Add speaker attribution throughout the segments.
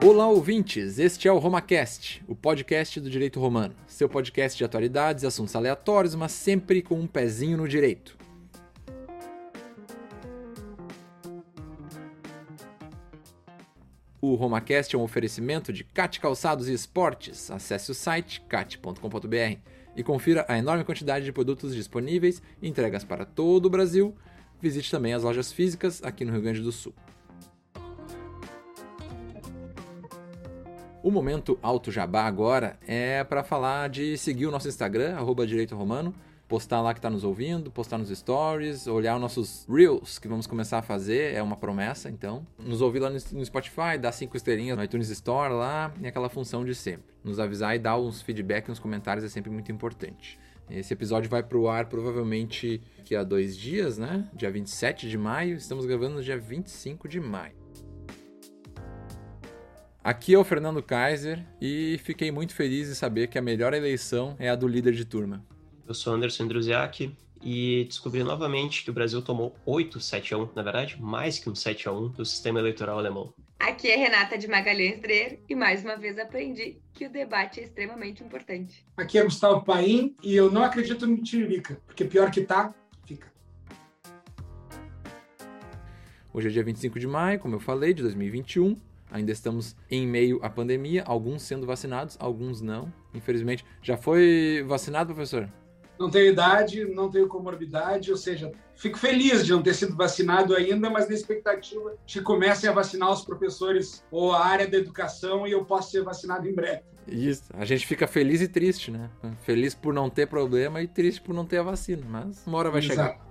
Speaker 1: Olá, ouvintes! Este é o RomaCast, o podcast do direito romano. Seu podcast de atualidades e assuntos aleatórios, mas sempre com um pezinho no direito. O RomaCast é um oferecimento de Cat Calçados e Esportes. Acesse o site cat.com.br e confira a enorme quantidade de produtos disponíveis entregas para todo o Brasil. Visite também as lojas físicas aqui no Rio Grande do Sul. O momento Alto Jabá agora é para falar de seguir o nosso Instagram, arroba Direito Romano, postar lá que está nos ouvindo, postar nos stories, olhar os nossos Reels que vamos começar a fazer, é uma promessa, então. Nos ouvir lá no Spotify, dar cinco estrelinhas no iTunes Store lá, e aquela função de sempre. Nos avisar e dar uns feedback nos comentários é sempre muito importante. Esse episódio vai pro ar provavelmente daqui a dois dias, né? Dia 27 de maio, estamos gravando no dia 25 de maio. Aqui é o Fernando Kaiser e fiquei muito feliz em saber que a melhor eleição é a do líder de turma.
Speaker 2: Eu sou Anderson Druziak e descobri novamente que o Brasil tomou 8 7 a 1, na verdade, mais que um 7 a 1 do sistema eleitoral alemão.
Speaker 3: Aqui é Renata de Magalhães Dreher e mais uma vez aprendi que o debate é extremamente importante.
Speaker 4: Aqui é Gustavo Paim e eu não acredito no Tiririca, porque pior que tá, fica.
Speaker 1: Hoje é dia 25 de maio, como eu falei, de 2021. Ainda estamos em meio à pandemia, alguns sendo vacinados, alguns não. Infelizmente, já foi vacinado, professor?
Speaker 4: Não tenho idade, não tenho comorbidade, ou seja, fico feliz de não ter sido vacinado ainda, mas na expectativa de que comecem a vacinar os professores ou a área da educação e eu possa ser vacinado em breve.
Speaker 1: Isso, a gente fica feliz e triste, né? Feliz por não ter problema e triste por não ter a vacina, mas uma hora vai Exato. chegar.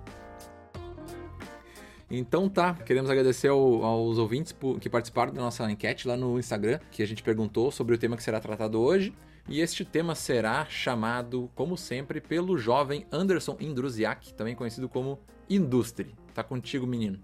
Speaker 1: Então tá, queremos agradecer ao, aos ouvintes que participaram da nossa enquete lá no Instagram, que a gente perguntou sobre o tema que será tratado hoje. E este tema será chamado, como sempre, pelo jovem Anderson Indruziak, também conhecido como Industry. Tá contigo, menino.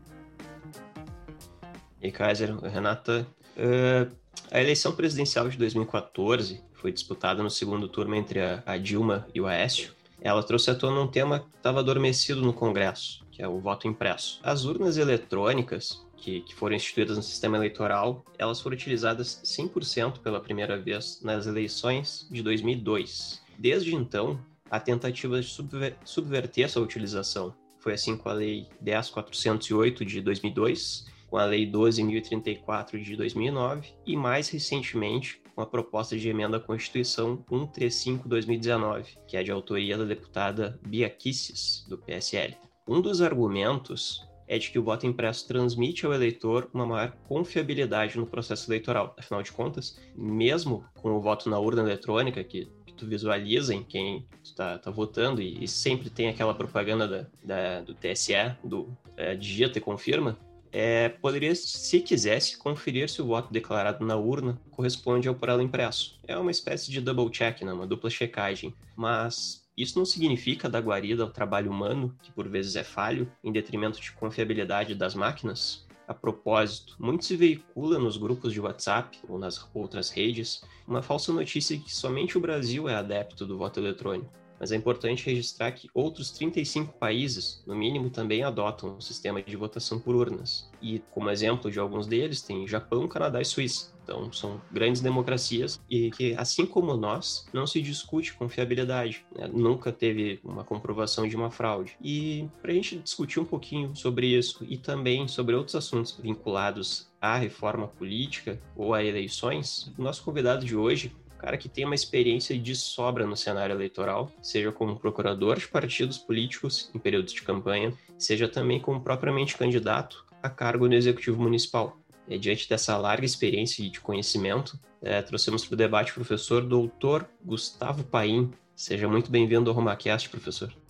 Speaker 2: E Kaiser, Renata, uh, a eleição presidencial de 2014 foi disputada no segundo turno entre a, a Dilma e o Aécio. Ela trouxe à tona um tema que estava adormecido no Congresso, que é o voto impresso. As urnas eletrônicas, que, que, foram instituídas no sistema eleitoral, elas foram utilizadas 100% pela primeira vez nas eleições de 2002. Desde então, a tentativa de subver subverter essa utilização foi assim com a Lei 10.408 de 2002, com a Lei 12.034 de 2009 e, mais recentemente, com a proposta de emenda à Constituição 135-2019, que é de autoria da deputada Bia Kisses, do PSL. Um dos argumentos é de que o voto impresso transmite ao eleitor uma maior confiabilidade no processo eleitoral. Afinal de contas, mesmo com o voto na urna eletrônica, que, que tu visualiza em quem está tá votando, e, e, sempre tem aquela propaganda da, da, do TSE, do é, digita e confirma, é, poderia, se quisesse, conferir se o voto declarado na urna corresponde ao por ela impresso. É uma espécie de double check, né? uma dupla checagem. Mas isso não significa dar guarida ao trabalho humano, que por vezes é falho, em detrimento de confiabilidade das máquinas? A propósito, muito se veicula nos grupos de WhatsApp ou nas outras redes uma falsa notícia que somente o Brasil é adepto do voto eletrônico. Mas é importante registrar que outros 35 países, no mínimo, também adotam um sistema de votação por urnas. E, como exemplo de alguns deles, tem Japão, Canadá e Suíça. Então, são grandes democracias e que, assim como nós, não se discute confiabilidade. Né? Nunca teve uma comprovação de uma fraude. E para a gente discutir um pouquinho sobre isso e também sobre outros assuntos vinculados à reforma política ou a eleições, o nosso convidado de hoje cara que tem uma experiência de sobra no cenário eleitoral, seja como procurador de partidos políticos em períodos de campanha, seja também como propriamente candidato a cargo no executivo municipal. É, diante dessa larga experiência e de conhecimento, é, trouxemos para o debate o professor doutor Gustavo Paim. Seja muito bem-vindo ao RomaCast, professor.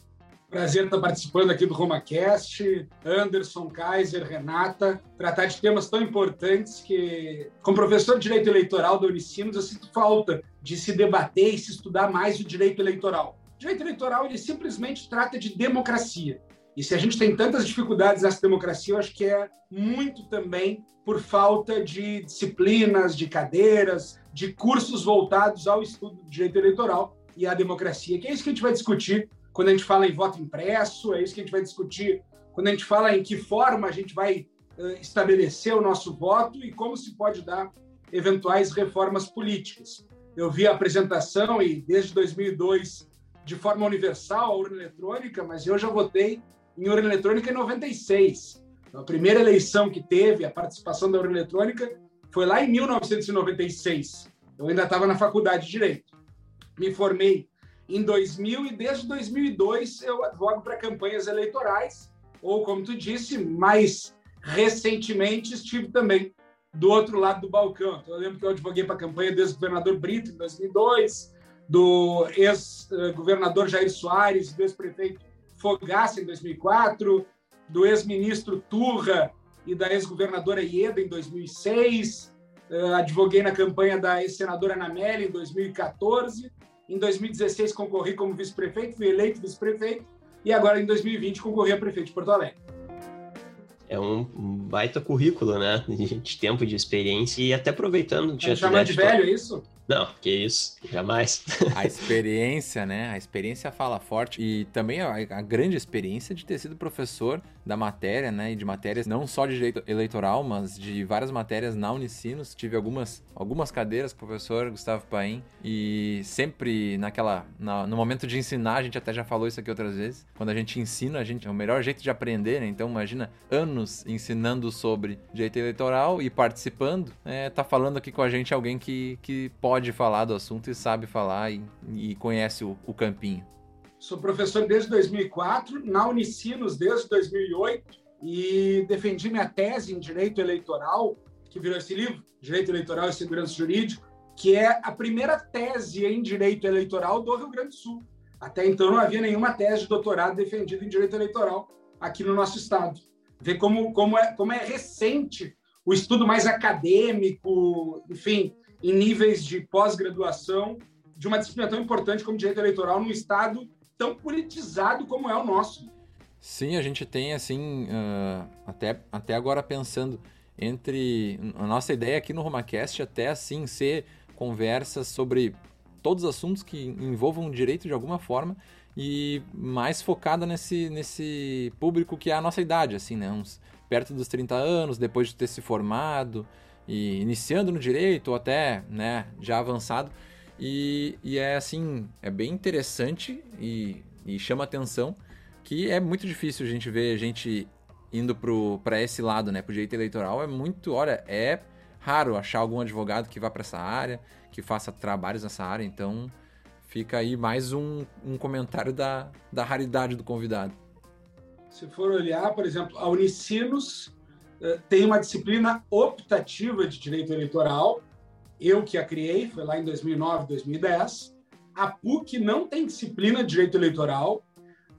Speaker 4: Prazer estar participando aqui do RomaCast. Anderson, Kaiser, Renata, tratar de temas tão importantes que, como professor de Direito Eleitoral da Unicinos, eu sinto falta de se debater e se estudar mais o direito eleitoral. O direito eleitoral, ele simplesmente trata de democracia. E se a gente tem tantas dificuldades nessa democracia, eu acho que é muito também por falta de disciplinas, de cadeiras, de cursos voltados ao estudo do direito eleitoral e à democracia, que é isso que a gente vai discutir quando a gente fala em voto impresso, é isso que a gente vai discutir quando a gente fala em que forma a gente vai uh, estabelecer o nosso voto e como se pode dar eventuais reformas políticas. Eu vi a apresentação e desde 2002 de forma universal a urna eletrônica, mas eu já votei em urna eletrônica em 96. Então, a primeira eleição que teve a participação da urna eletrônica foi lá em 1996. Eu ainda estava na faculdade de Direito. Me formei em 2000 e desde 2002 eu advogo para campanhas eleitorais, ou como tu disse, mais recentemente estive também do outro lado do balcão. Então, eu lembro que eu advoguei para a campanha desde o governador Brito em 2002, do ex-governador Jair Soares, do ex-prefeito Fogaça em 2004, do ex-ministro Turra e da ex-governadora Ieda em 2006. Uh, advoguei na campanha da ex-senadora Anamélia em 2014. Em 2016 concorri como vice-prefeito, fui eleito vice-prefeito e agora em 2020 concorri a prefeito de Porto Alegre.
Speaker 2: É um baita currículo, né? De tempo de experiência e até aproveitando...
Speaker 4: Tá chamando de velho, é isso?
Speaker 2: Não, que isso, jamais.
Speaker 1: A experiência, né? A experiência fala forte e também a, a, grande experiência de ter sido professor da matéria, né? E de matérias não só de direito eleitoral, mas de várias matérias na Unicinos. Tive algumas, algumas cadeiras com o professor Gustavo Paim e sempre naquela, na, no momento de ensinar, a gente até já falou isso aqui outras vezes. Quando a gente ensina, a gente é o melhor jeito de aprender, né? Então imagina anos ensinando sobre direito eleitoral e participando, é, tá falando aqui com a gente alguém que, que pode falar do assunto e sabe falar e, e conhece o, o, campinho.
Speaker 4: Sou professor desde 2004, na Unicinos desde 2008 e defendi minha tese em Direito Eleitoral, que virou esse livro, Direito Eleitoral e Segurança Jurídica, que é a primeira tese em Direito Eleitoral do Rio Grande do Sul. Até então não havia nenhuma tese de doutorado defendida em Direito Eleitoral aqui no nosso estado. Ver como, como, é, como é recente o estudo mais acadêmico, enfim, em níveis de pós-graduação de uma disciplina tão importante como direito eleitoral num estado tão politizado como é o nosso.
Speaker 1: Sim, a gente tem assim, uh, até, até agora pensando entre a nossa ideia aqui no RomaCast até assim ser conversas sobre todos os assuntos que envolvam direito de alguma forma e mais focada nesse, nesse público que é a nossa idade, assim, né? Uns perto dos 30 anos, depois de ter se formado, e iniciando no direito ou até né, já avançado. E, e é assim, é bem interessante e, e chama atenção que é muito difícil a gente ver gente indo para esse lado, né, para o direito eleitoral. É muito, olha, é raro achar algum advogado que vá para essa área, que faça trabalhos nessa área. Então, fica aí mais um, um comentário da, da raridade do convidado.
Speaker 4: Se for olhar, por exemplo, a Unicinos eh, tem uma disciplina optativa de direito eleitoral. Eu que a criei, foi lá em 2009, 2010. A PUC não tem disciplina de direito eleitoral.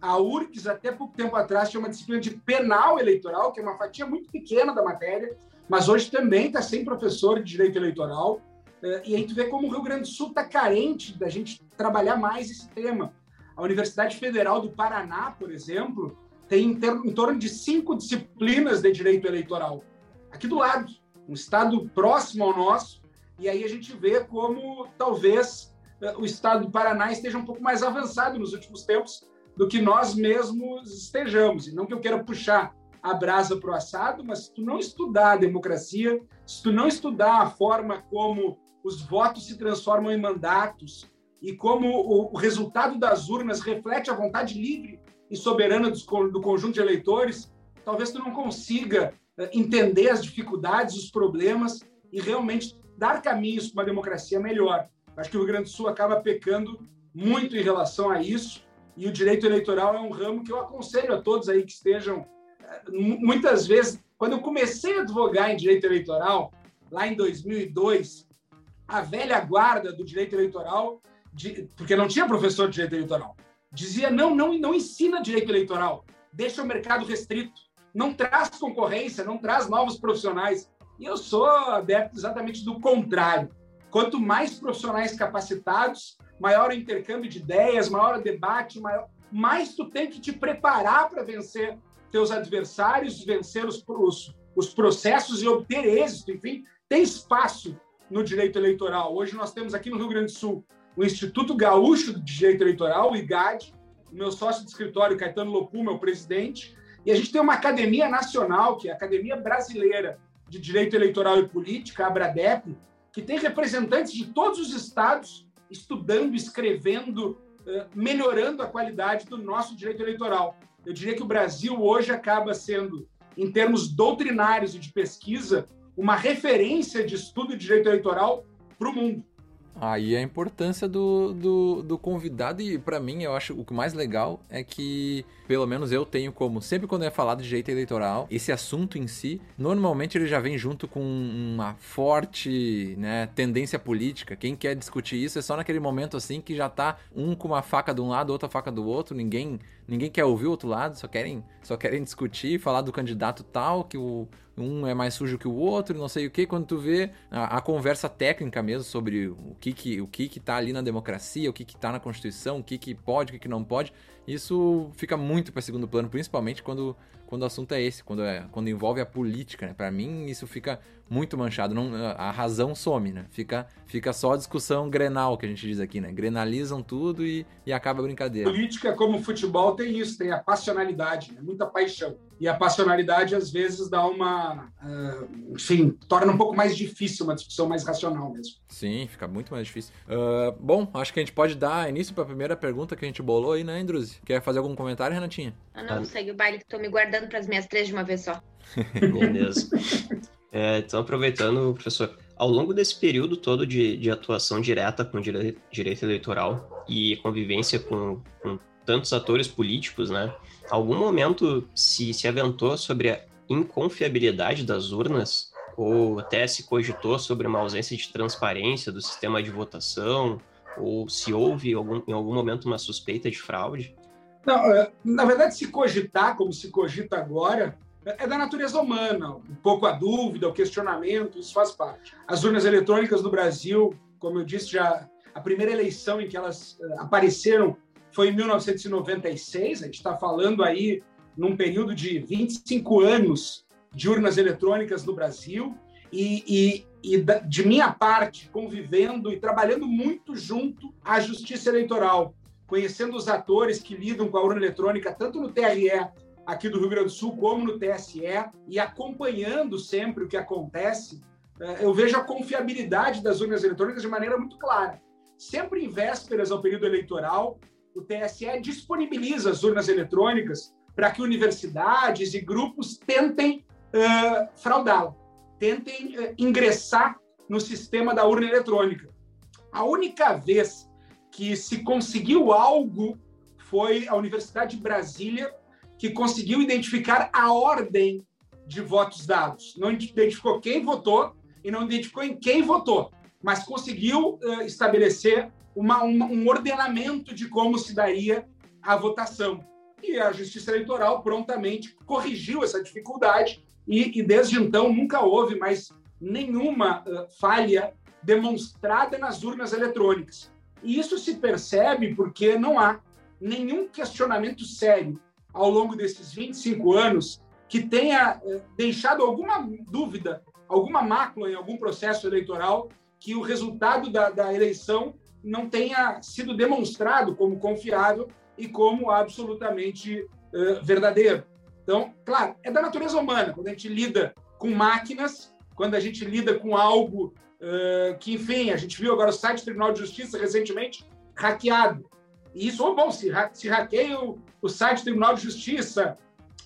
Speaker 4: A URCS, até pouco tempo atrás, tinha uma disciplina de penal eleitoral, que é uma fatia muito pequena da matéria, mas hoje também está sem professor de direito eleitoral. Eh, e aí tu vê como o Rio Grande do Sul está carente da gente trabalhar mais esse tema. A Universidade Federal do Paraná, por exemplo, tem em, em torno de cinco disciplinas de direito eleitoral. Aqui do lado, um estado próximo ao nosso, e aí a gente vê como talvez eh, o estado do Paraná esteja um pouco mais avançado nos últimos tempos do que nós mesmos estejamos. E não que eu queira puxar a brasa para o assado, mas se tu não estudar a democracia, se tu não estudar a forma como os votos se transformam em mandatos e como o resultado das urnas reflete a vontade livre e soberana do conjunto de eleitores, talvez tu não consiga eh, entender as dificuldades, os problemas e realmente dar caminhos para uma democracia melhor. Acho que o Rio Grande do Sul acaba pecando muito em relação a isso e o direito eleitoral é um ramo que eu aconselho a todos aí que estejam eh, muitas vezes quando eu comecei a advogar em direito eleitoral lá em 2002 a velha guarda do direito eleitoral porque não tinha professor de direito eleitoral dizia não, não, não ensina direito eleitoral, deixa o mercado restrito, não traz concorrência, não traz novos profissionais. E eu sou adepto exatamente do contrário. Quanto mais profissionais capacitados, maior o intercâmbio de ideias, maior o debate, maior... mais tu tem que te preparar para vencer teus adversários, vencer os, os, os processos e obter êxito. Enfim, tem espaço no direito eleitoral. Hoje nós temos aqui no Rio Grande do Sul o Instituto Gaúcho de Direito Eleitoral, o IGAD, o meu sócio de escritório, Caetano Lopu, meu presidente, e a gente tem uma academia nacional, que é a Academia Brasileira de Direito Eleitoral e Política, a ABRADEP, que tem representantes de todos os estados estudando, escrevendo, melhorando a qualidade do nosso direito eleitoral. Eu diria que o Brasil hoje acaba sendo, em termos doutrinários e de pesquisa, uma referência de estudo de direito eleitoral para o mundo.
Speaker 1: Aí a importância do, do, do convidado, e para mim eu acho o mais legal é que, pelo menos eu tenho como, sempre quando é falado de direito eleitoral, esse assunto em si, normalmente ele já vem junto com uma forte né, tendência política. Quem quer discutir isso é só naquele momento assim que já tá um com uma faca de um lado, outra faca do outro, ninguém ninguém quer ouvir o outro lado, só querem, só querem discutir, falar do candidato tal, que o, um é mais sujo que o outro, não sei o que. Quando tu vê a, a, conversa técnica mesmo sobre o que que, o que que tá ali na democracia, o que que tá na Constituição, o que que pode, o que que não pode, isso fica muito para segundo plano, principalmente quando, quando o assunto é esse, quando, é, quando envolve a política, né? Para mim isso fica muito manchado, não, a razão some, né? Fica, fica só a discussão grenal que a gente diz aqui, né? Grenalizam tudo e, e acaba a brincadeira.
Speaker 4: Política, como futebol, tem isso, tem a passionalidade, né? muita paixão. E a passionalidade, às vezes, dá uma. Uh, enfim, torna um pouco mais difícil uma discussão mais racional mesmo.
Speaker 1: Sim, fica muito mais difícil. Uh, bom, acho que a gente pode dar início para a primeira pergunta que a gente bolou aí, né, Andruzi? Quer fazer algum comentário, Renatinha?
Speaker 3: Ah, não, segue o baile que tô me guardando para as minhas três de uma vez só.
Speaker 2: Beleza. É, então, aproveitando, professor, ao longo desse período todo de, de atuação direta com direito, direito eleitoral e convivência com, com, tantos atores políticos, né? Algum momento se, se aventou sobre a inconfiabilidade das urnas ou até se cogitou sobre uma ausência de transparência do sistema de votação ou se houve algum, em algum momento uma suspeita de fraude?
Speaker 4: Não, é, na verdade, se cogitar, como se cogita agora, é da natureza humana, um pouco a dúvida, o questionamento, isso faz parte. As urnas eletrônicas no Brasil, como eu disse, já a primeira eleição em que elas eh, apareceram foi em 1996, a gente está falando aí num período de 25 anos de urnas eletrônicas no Brasil, e, e, e de minha parte, convivendo e trabalhando muito junto à Justiça Eleitoral, conhecendo os atores que lidam com a urna eletrônica, tanto no TRE aqui do Rio Grande do Sul, como no TSE, e acompanhando sempre o que acontece, eh, eu vejo a confiabilidade das urnas eletrônicas de maneira muito clara. Sempre em vésperas ao período eleitoral, o TSE disponibiliza as urnas eletrônicas para que universidades e grupos tentem uh, fraudá-la, tentem uh, ingressar no sistema da urna eletrônica. A única vez que se conseguiu algo foi a Universidade de Brasília, que conseguiu identificar a ordem de votos dados. Não identificou quem votou e não identificou em quem votou, mas conseguiu uh, estabelecer uma, uma, um ordenamento de como se daria a votação. E a Justiça Eleitoral prontamente corrigiu essa dificuldade e, e desde então nunca houve mais nenhuma uh, falha demonstrada nas urnas eletrônicas. E isso se percebe porque não há nenhum questionamento sério ao longo desses 25 anos que tenha eh, deixado alguma dúvida, alguma mácula em algum processo eleitoral que o resultado da, da eleição não tenha sido demonstrado como confiável e como absolutamente uh, verdadeiro. Então, claro, é da natureza humana. Quando a gente lida com máquinas, quando a gente lida com algo uh, que, enfim, a gente viu agora o site do Tribunal de Justiça recentemente hackeado. E isso, oh, bom, se, se hackeiam o site do Tribunal de Justiça,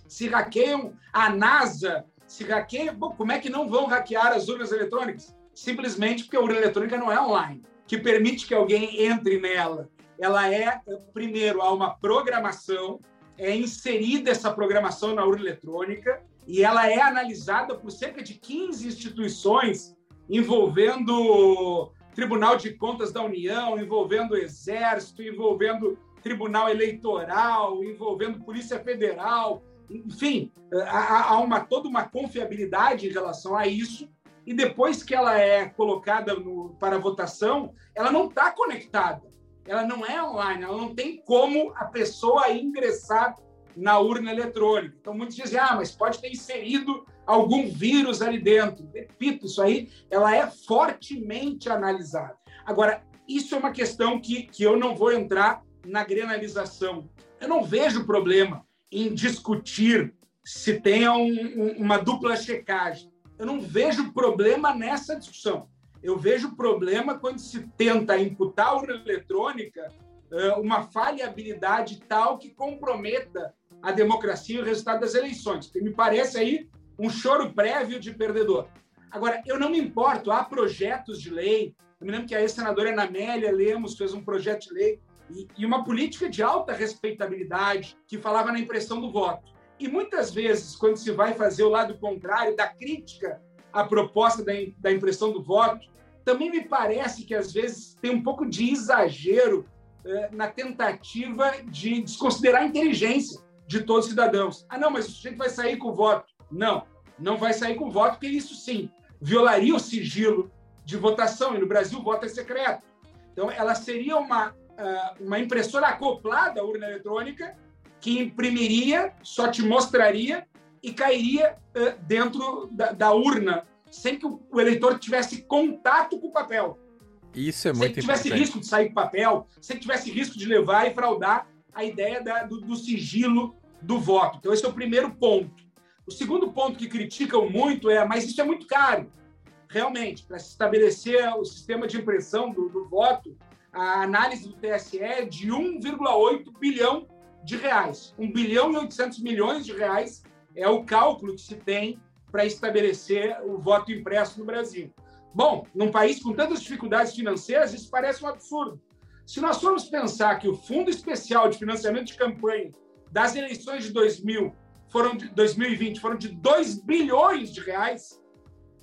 Speaker 4: se hackeiam a NASA, se hackeiam. Bom, como é que não vão hackear as urnas eletrônicas? Simplesmente porque a urna eletrônica não é online, que permite que alguém entre nela. Ela é, primeiro, há uma programação, é inserida essa programação na urna eletrônica e ela é analisada por cerca de 15 instituições envolvendo Tribunal de Contas da União, envolvendo Exército, envolvendo Tribunal Eleitoral, envolvendo Polícia Federal, enfim, há, há uma, toda uma confiabilidade em relação a isso. E depois que ela é colocada no, para votação, ela não está conectada, ela não é online, ela não tem como a pessoa ingressar na urna eletrônica. Então, muitos dizem, ah, mas pode ter inserido algum vírus ali dentro. Repito, isso aí ela é fortemente analisada. Agora, isso é uma questão que, que eu não vou entrar na granalização. Eu não vejo problema em discutir se tem um, um, uma dupla checagem. Eu não vejo problema nessa discussão. Eu vejo problema quando se tenta imputar à urna eletrônica uh, uma falhabilidade tal que comprometa a democracia e o resultado das eleições. Me parece aí um choro prévio de perdedor. Agora, eu não me importo, há projetos de lei. Eu me lembro que a ex-senadora Anamélia Lemos fez um projeto de lei e, e uma política de alta respeitabilidade que falava na impressão do voto. E muitas vezes, quando se vai fazer o lado contrário da crítica à proposta da, da impressão do voto, também me parece que às vezes tem um pouco de exagero eh, na tentativa de desconsiderar a inteligência de todos os cidadãos. Ah, não, mas o sujeito vai sair com o voto. Não, não vai sair com voto, porque isso sim violaria o sigilo de votação, e no Brasil o voto é secreto. Então, ela seria uma, ah, uma impressora acoplada à urna eletrônica que imprimiria, só te mostraria e cairia ah, dentro da, da urna, sem que o eleitor tivesse contato com o papel.
Speaker 1: Isso é muito
Speaker 4: importante. Sem que tivesse
Speaker 1: importante.
Speaker 4: risco de sair com papel, sem que tivesse risco de levar e fraudar a ideia da, do, do sigilo do voto. Então, esse é o primeiro ponto. O segundo ponto que criticam muito é, mas isso é muito caro. Realmente, para se estabelecer o sistema de impressão do, do voto, a análise do TSE é de 1,8 bilhão de reais. 1 bilhão e 800 milhões de reais é o cálculo que se tem para estabelecer o voto impresso no Brasil. Bom, num país com tantas dificuldades financeiras, isso parece um absurdo. Se nós formos pensar que o Fundo Especial de Financiamento de Campanha das eleições de 2000 foram de 2020 foram de 2 bilhões de reais,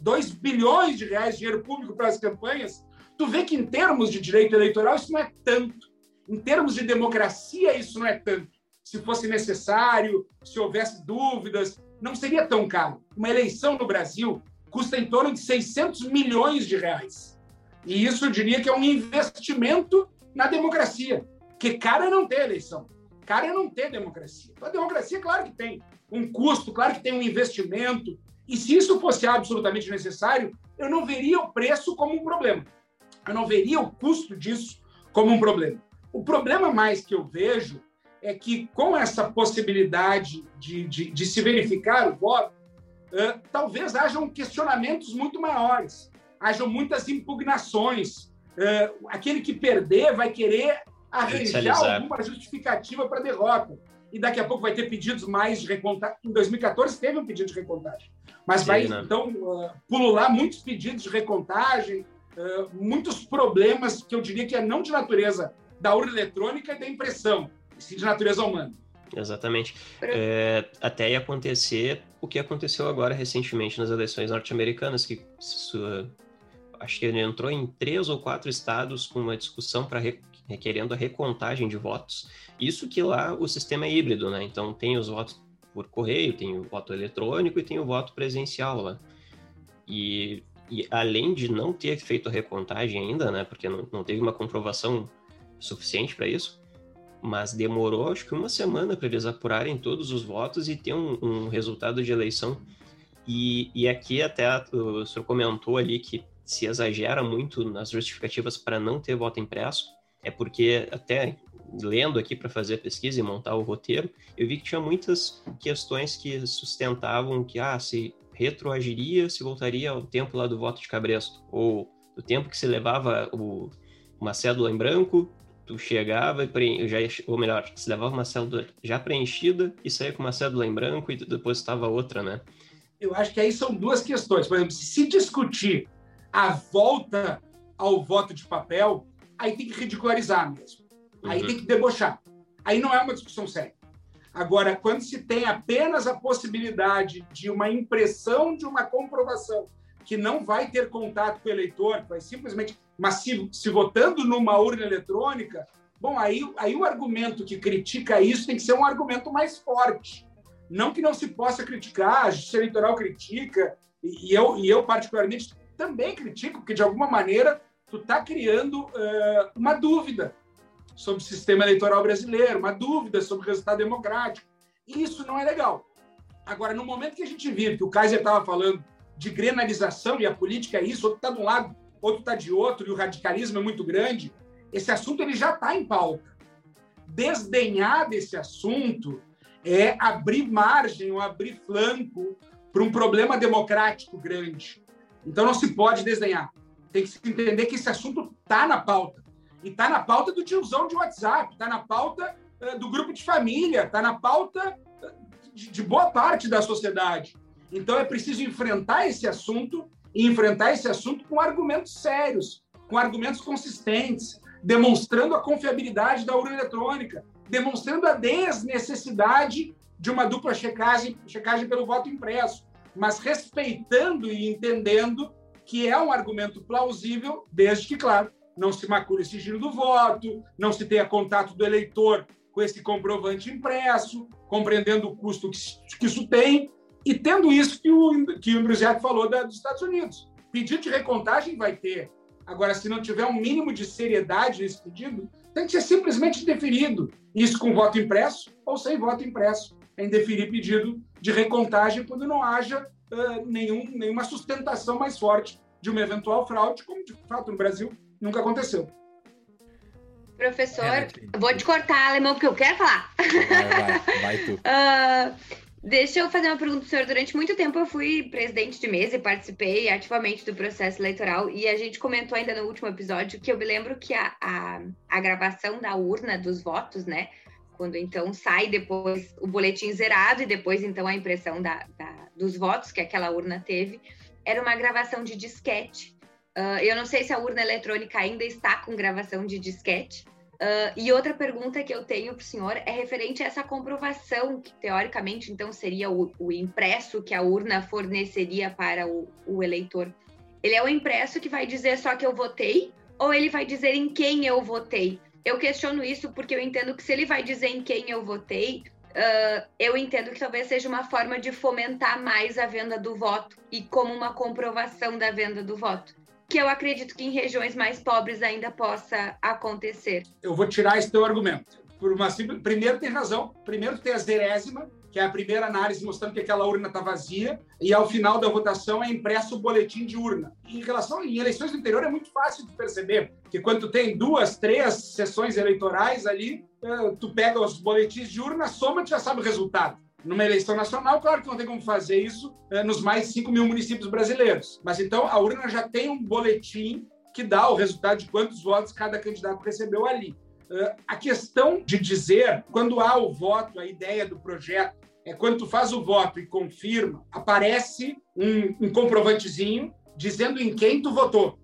Speaker 4: 2 bilhões de reais de dinheiro público para as campanhas, tu vê que em termos de direito eleitoral isso não é tanto. Em termos de democracia isso não é tanto. Se fosse necessário, se houvesse dúvidas, não seria tão caro. Uma eleição no Brasil custa em torno de 600 milhões de reais. E isso eu diria que é um investimento na democracia. Que cara não ter eleição. Cara não ter democracia. A democracia, claro que tem um custo, claro que tem um investimento. E se isso fosse absolutamente necessário, eu não veria o preço como um problema. Eu não veria o custo disso como um problema. O problema mais que eu vejo é que, com essa possibilidade de, de, de se verificar o voto, uh, talvez hajam questionamentos muito maiores, hajam muitas impugnações. Uh, aquele que perder vai querer arranjar alguma justificativa para a derrota e daqui a pouco vai ter pedidos mais de recontagem. Em 2014 teve um pedido de recontagem, mas Sim, vai né? então uh, pulular muitos pedidos de recontagem, uh, muitos problemas que eu diria que é não de natureza da urna eletrônica e da impressão, e sim de natureza humana.
Speaker 2: Exatamente. É, até ia acontecer o que aconteceu agora recentemente nas eleições norte-americanas, que acho que ele entrou em três ou quatro estados com uma discussão para requerendo a recontagem de votos. Isso que lá o sistema é híbrido, né? Então tem os votos por correio, tem o voto eletrônico e tem o voto presencial lá. E, e além de não ter feito a recontagem ainda, né? Porque não, não teve uma comprovação suficiente para isso, mas demorou acho que uma semana para eles apurarem todos os votos e ter um, um resultado de eleição. E, e aqui até o senhor comentou ali que se exagera muito nas justificativas para não ter voto impresso é porque até lendo aqui para fazer a pesquisa e montar o roteiro, eu vi que tinha muitas questões que sustentavam que ah, se retroagiria, se voltaria ao tempo lá do voto de cabresto, ou do tempo que se levava o, uma cédula em branco, tu chegava e já ou melhor, se levava uma cédula já preenchida e saía com uma cédula em branco e depois estava outra, né?
Speaker 4: Eu acho que aí são duas questões. Por exemplo, se discutir a volta ao voto de papel, aí tem que ridicularizar mesmo. Aí uhum. tem que debochar. Aí não é uma discussão séria. Agora, quando se tem apenas a possibilidade de uma impressão de uma comprovação que não vai ter contato com o eleitor, vai simplesmente, mas se, se votando numa urna eletrônica, bom, aí, aí o argumento que critica isso tem que ser um argumento mais forte. Não que não se possa criticar, a justiça eleitoral critica, e, e eu, e eu particularmente também critico, porque de alguma maneira tu está criando uh, uma dúvida sobre o sistema eleitoral brasileiro, uma dúvida sobre o resultado democrático. E isso não é legal. Agora, no momento que a gente vive, que o Kaiser estava falando de grenalização, e a política é isso, outro está de um lado, outro está de outro, e o radicalismo é muito grande, esse assunto ele já está em pauta. Desdenhar desse assunto é abrir margem ou abrir flanco para um problema democrático grande. Então, não se pode desdenhar tem que se entender que esse assunto está na pauta. E está na pauta do tiozão de WhatsApp, está na pauta uh, do grupo de família, está na pauta de, de boa parte da sociedade. Então é preciso enfrentar esse assunto e enfrentar esse assunto com argumentos sérios, com argumentos consistentes, demonstrando a confiabilidade da urna eletrônica, demonstrando a desnecessidade de uma dupla checagem, checagem pelo voto impresso, mas respeitando e entendendo que é um argumento plausível, desde que, claro, não se macule o sigilo do voto, não se tenha contato do eleitor com esse comprovante impresso, compreendendo o custo que, isso tem, e tendo isso que o, que o André falou da, dos Estados Unidos. Pedido de recontagem vai ter. Agora, se não tiver um mínimo de seriedade nesse pedido, tem que ser simplesmente deferido. Isso com voto impresso ou sem voto impresso. É indeferir pedido de recontagem quando não haja uh, nenhum, nenhuma sustentação mais forte de uma eventual fraude, como de fato no Brasil nunca aconteceu.
Speaker 3: Professor, é, vou te cortar, alemão, porque eu quero falar.
Speaker 1: Vai, vai, vai tu.
Speaker 3: uh, deixa eu fazer uma pergunta pro senhor. Durante muito tempo eu fui presidente de mesa e participei ativamente do processo eleitoral. E a gente comentou ainda no último episódio que eu me lembro que a, a, a gravação da urna dos votos, né? Quando então sai depois o boletim zerado e depois então a impressão da, da dos votos que aquela urna teve, era uma gravação de disquete. Uh, eu não sei se a urna eletrônica ainda está com gravação de disquete. Uh, e outra pergunta que eu tenho para o senhor é referente a essa comprovação, que teoricamente então seria o, o impresso que a urna forneceria para o, o, eleitor. Ele é o impresso que vai dizer só que eu votei, ou ele vai dizer em quem eu votei? Eu questiono isso porque eu entendo que se ele vai dizer em quem eu votei, uh, eu entendo que talvez seja uma forma de fomentar mais a venda do voto e como uma comprovação da venda do voto que eu acredito que em regiões mais pobres ainda possa acontecer.
Speaker 4: Eu vou tirar esse teu argumento. Por uma simples... Primeiro, tem razão. Primeiro, tem a zerésima, que é a primeira análise mostrando que aquela urna está vazia, e ao final da votação é impresso o boletim de urna. Em relação em eleições do interior, é muito fácil de perceber que quando tem duas, três sessões eleitorais ali, eh, tu pega os boletins de urna, soma e já sabe o resultado numa eleição nacional, claro que não tem como fazer isso é, nos mais de 5 mil municípios brasileiros. Mas então a urna já tem um boletim que dá o resultado de quantos votos cada candidato recebeu ali. A questão de dizer, quando há o voto, a ideia do projeto, é quando tu faz o voto e confirma, aparece um, um comprovantezinho dizendo em quem tu votou.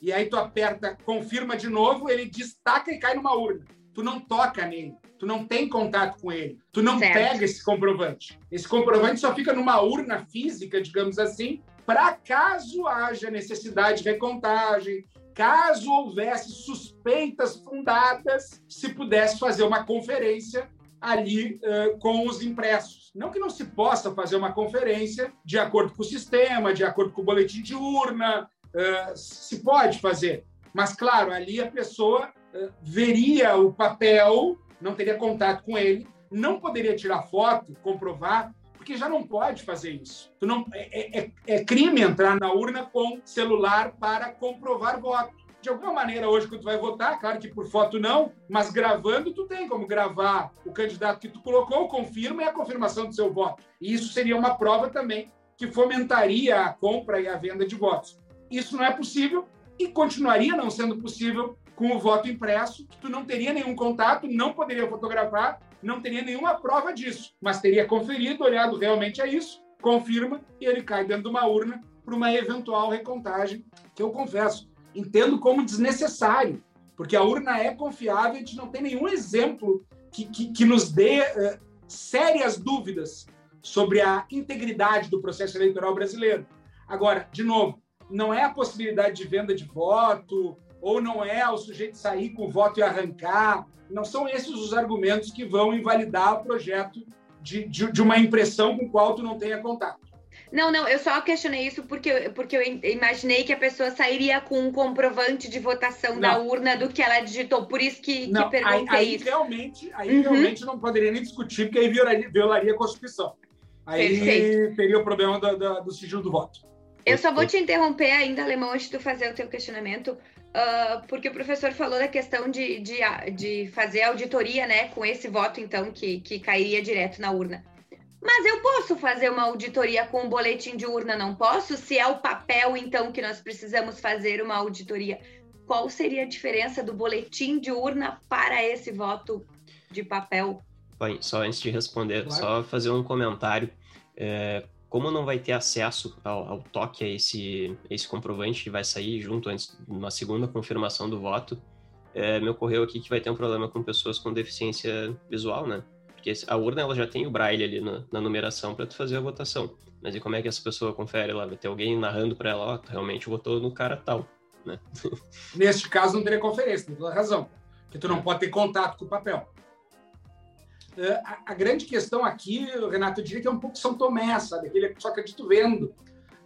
Speaker 4: E aí tu aperta, confirma de novo, ele destaca e cai numa urna. Tu não toca nele tu não tem contato com ele, tu não certo. pega esse comprovante. Esse comprovante só fica numa urna física, digamos assim, para caso haja necessidade de recontagem, caso houvesse suspeitas fundadas, se pudesse fazer uma conferência ali uh, com os impressos. Não que não se possa fazer uma conferência de acordo com o sistema, de acordo com o boletim de urna, uh, se pode fazer. Mas, claro, ali a pessoa uh, veria o papel não teria contato com ele, não poderia tirar foto, comprovar, porque já não pode fazer isso. Tu não, é, é, é crime entrar na urna com celular para comprovar voto. De alguma maneira, hoje, quando tu vai votar, claro que por foto não, mas gravando, tu tem como gravar o candidato que tu colocou, confirma e a confirmação do seu voto. E isso seria uma prova também que fomentaria a compra e a venda de votos. Isso não é possível e continuaria não sendo possível com o voto impresso, que tu não teria nenhum contato, não poderia fotografar, não teria nenhuma prova disso, mas teria conferido, olhado realmente a isso, confirma e ele cai dentro de uma urna para uma eventual recontagem, que eu confesso, entendo como desnecessário, porque a urna é confiável, a gente não tem nenhum exemplo que, que, que nos dê uh, sérias dúvidas sobre a integridade do processo eleitoral brasileiro. Agora, de novo, não é a possibilidade de venda de voto, ou não é o sujeito sair com o voto e arrancar. Não são esses os argumentos que vão invalidar o projeto de, de, de uma impressão com o qual tu não tenha contato.
Speaker 3: Não, não, eu só questionei isso porque, porque eu imaginei que a pessoa sairia com um comprovante de votação não. da urna do que ela digitou. Por isso que, não, que perguntei
Speaker 4: aí, aí
Speaker 3: isso.
Speaker 4: Realmente, aí uhum. realmente não poderia nem discutir, porque aí violaria, violaria a Constituição. Aí Perfeito. teria o problema do, do, do sigilo do voto.
Speaker 3: Eu só vou te interromper ainda, Alemão, antes de tu fazer o teu questionamento uh, porque o professor falou da questão de, de, de fazer auditoria, né, com esse voto, então, que, que cairia direto na urna. Mas eu posso fazer uma auditoria com um boletim de urna, não posso? Se é o papel, então, que nós precisamos fazer uma auditoria, qual seria a diferença do boletim de urna para esse voto de papel?
Speaker 2: Bem, só antes de responder, claro. só fazer um comentário. É, como não vai ter acesso ao, ao toque a esse, esse comprovante que vai sair junto antes de uma segunda confirmação do voto, é, me ocorreu aqui que vai ter um problema com pessoas com deficiência visual, né? Porque a urna ela já tem o braille ali na, na numeração para tu fazer a votação. Mas e como é que essa pessoa confere lá? Vai ter alguém narrando para ela, ó, oh, realmente votou no cara tal, né?
Speaker 4: Neste caso não teria conferência, tem toda razão. Porque tu não pode ter contato com o papel. É, a, a, grande questão aqui, Renato, eu diria que é um pouco São Tomé, sabe? Aquele só acredito vendo.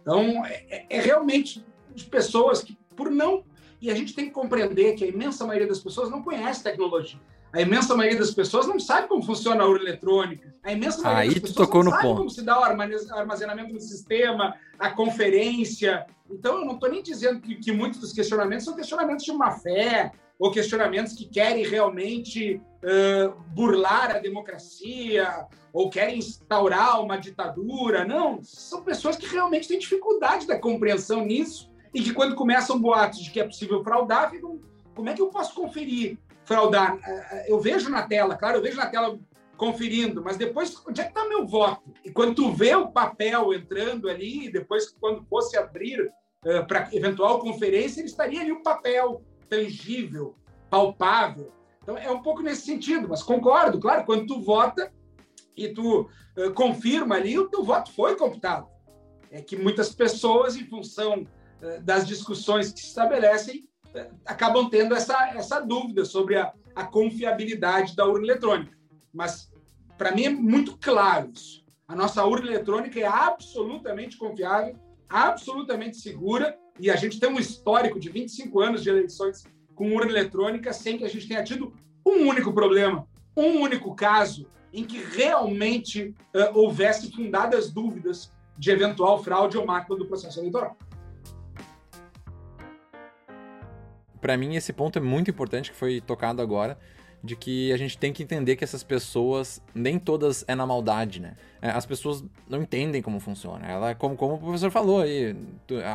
Speaker 4: Então, é, é, é realmente de pessoas que, por não. E a gente tem que compreender que a imensa maioria das pessoas não conhece tecnologia. A imensa maioria das pessoas não sabe como funciona a urna eletrônica. A imensa maioria
Speaker 1: Aí
Speaker 4: das pessoas
Speaker 1: tocou
Speaker 4: não sabe
Speaker 1: ponto.
Speaker 4: como se dá o armazenamento do sistema, a conferência. Então, eu não estou nem dizendo que, que, muitos dos questionamentos são questionamentos de má fé, ou questionamentos que querem realmente uh, burlar a democracia, ou querem instaurar uma ditadura. Não, são pessoas que realmente têm dificuldade da compreensão nisso, e que quando começam boatos de que é possível fraudar, ficam, como é que eu posso conferir? fraudar. Eu vejo na tela, claro, eu vejo na tela conferindo, mas depois, onde é que está meu voto? E quando tu vê o papel entrando ali, depois, quando fosse abrir uh, para eventual conferência, ele estaria ali o papel tangível, palpável. Então, é um pouco nesse sentido, mas concordo, claro, quando tu vota e tu uh, confirma ali, o teu voto foi computado. É que muitas pessoas, em função uh, das discussões que se estabelecem, acabam tendo essa, essa dúvida sobre a, a confiabilidade da urna eletrônica. Mas, para mim, é muito claro isso. A nossa urna eletrônica é absolutamente confiável, absolutamente segura, e a gente tem um histórico de 25 anos de eleições com urna eletrônica sem que a gente tenha tido um único problema, um único caso em que realmente uh, houvesse fundadas dúvidas de eventual fraude ou mácula do processo eleitoral.
Speaker 1: para mim esse ponto é muito importante que foi tocado agora de que a gente tem que entender que essas pessoas nem todas é na maldade, né? É, as pessoas não entendem como funciona. Ela, como, como o professor falou aí,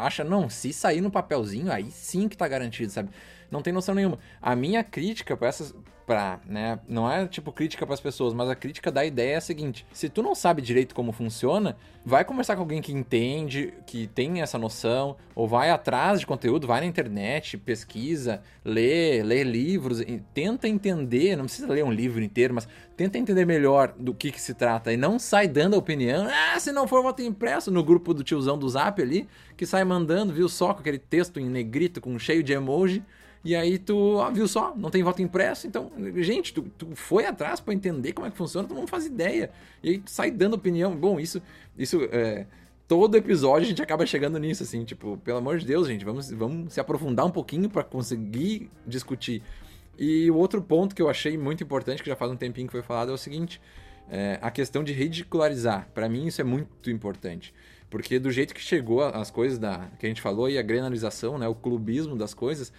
Speaker 1: acha, não, se sair no papelzinho, aí sim que tá garantido, sabe? Não tem noção nenhuma. A minha crítica para essas, pra, né, não é tipo crítica para as pessoas, mas a crítica da ideia é a seguinte: se tu não sabe direito como funciona, vai conversar com alguém que entende, que tem essa noção, ou vai atrás de conteúdo, vai na internet, pesquisa, lê, lê livros, tenta entender, não precisa ler um livro inteiro, mas tenta entender melhor do que, que se trata e não sai dando a opinião, ah, se não for voto impresso no grupo do tiozão do Zap ali, que sai mandando, viu só com aquele texto em negrito com cheio de emoji. E aí tu, ó, viu só, não tem voto impresso, então, gente, tu, tu foi atrás para entender como é que funciona, tu não faz ideia. E aí tu sai dando opinião. Bom, isso, isso é, todo episódio a gente acaba chegando nisso, assim, tipo, pelo amor de Deus, gente, vamos, vamos se aprofundar um pouquinho para conseguir discutir. E o outro ponto que eu achei muito importante, que já faz um tempinho que foi falado, é o seguinte: é, a questão de ridicularizar. Para mim, isso é muito importante. Porque do jeito que chegou as coisas da, que a gente falou e a granalização, né, o clubismo das coisas,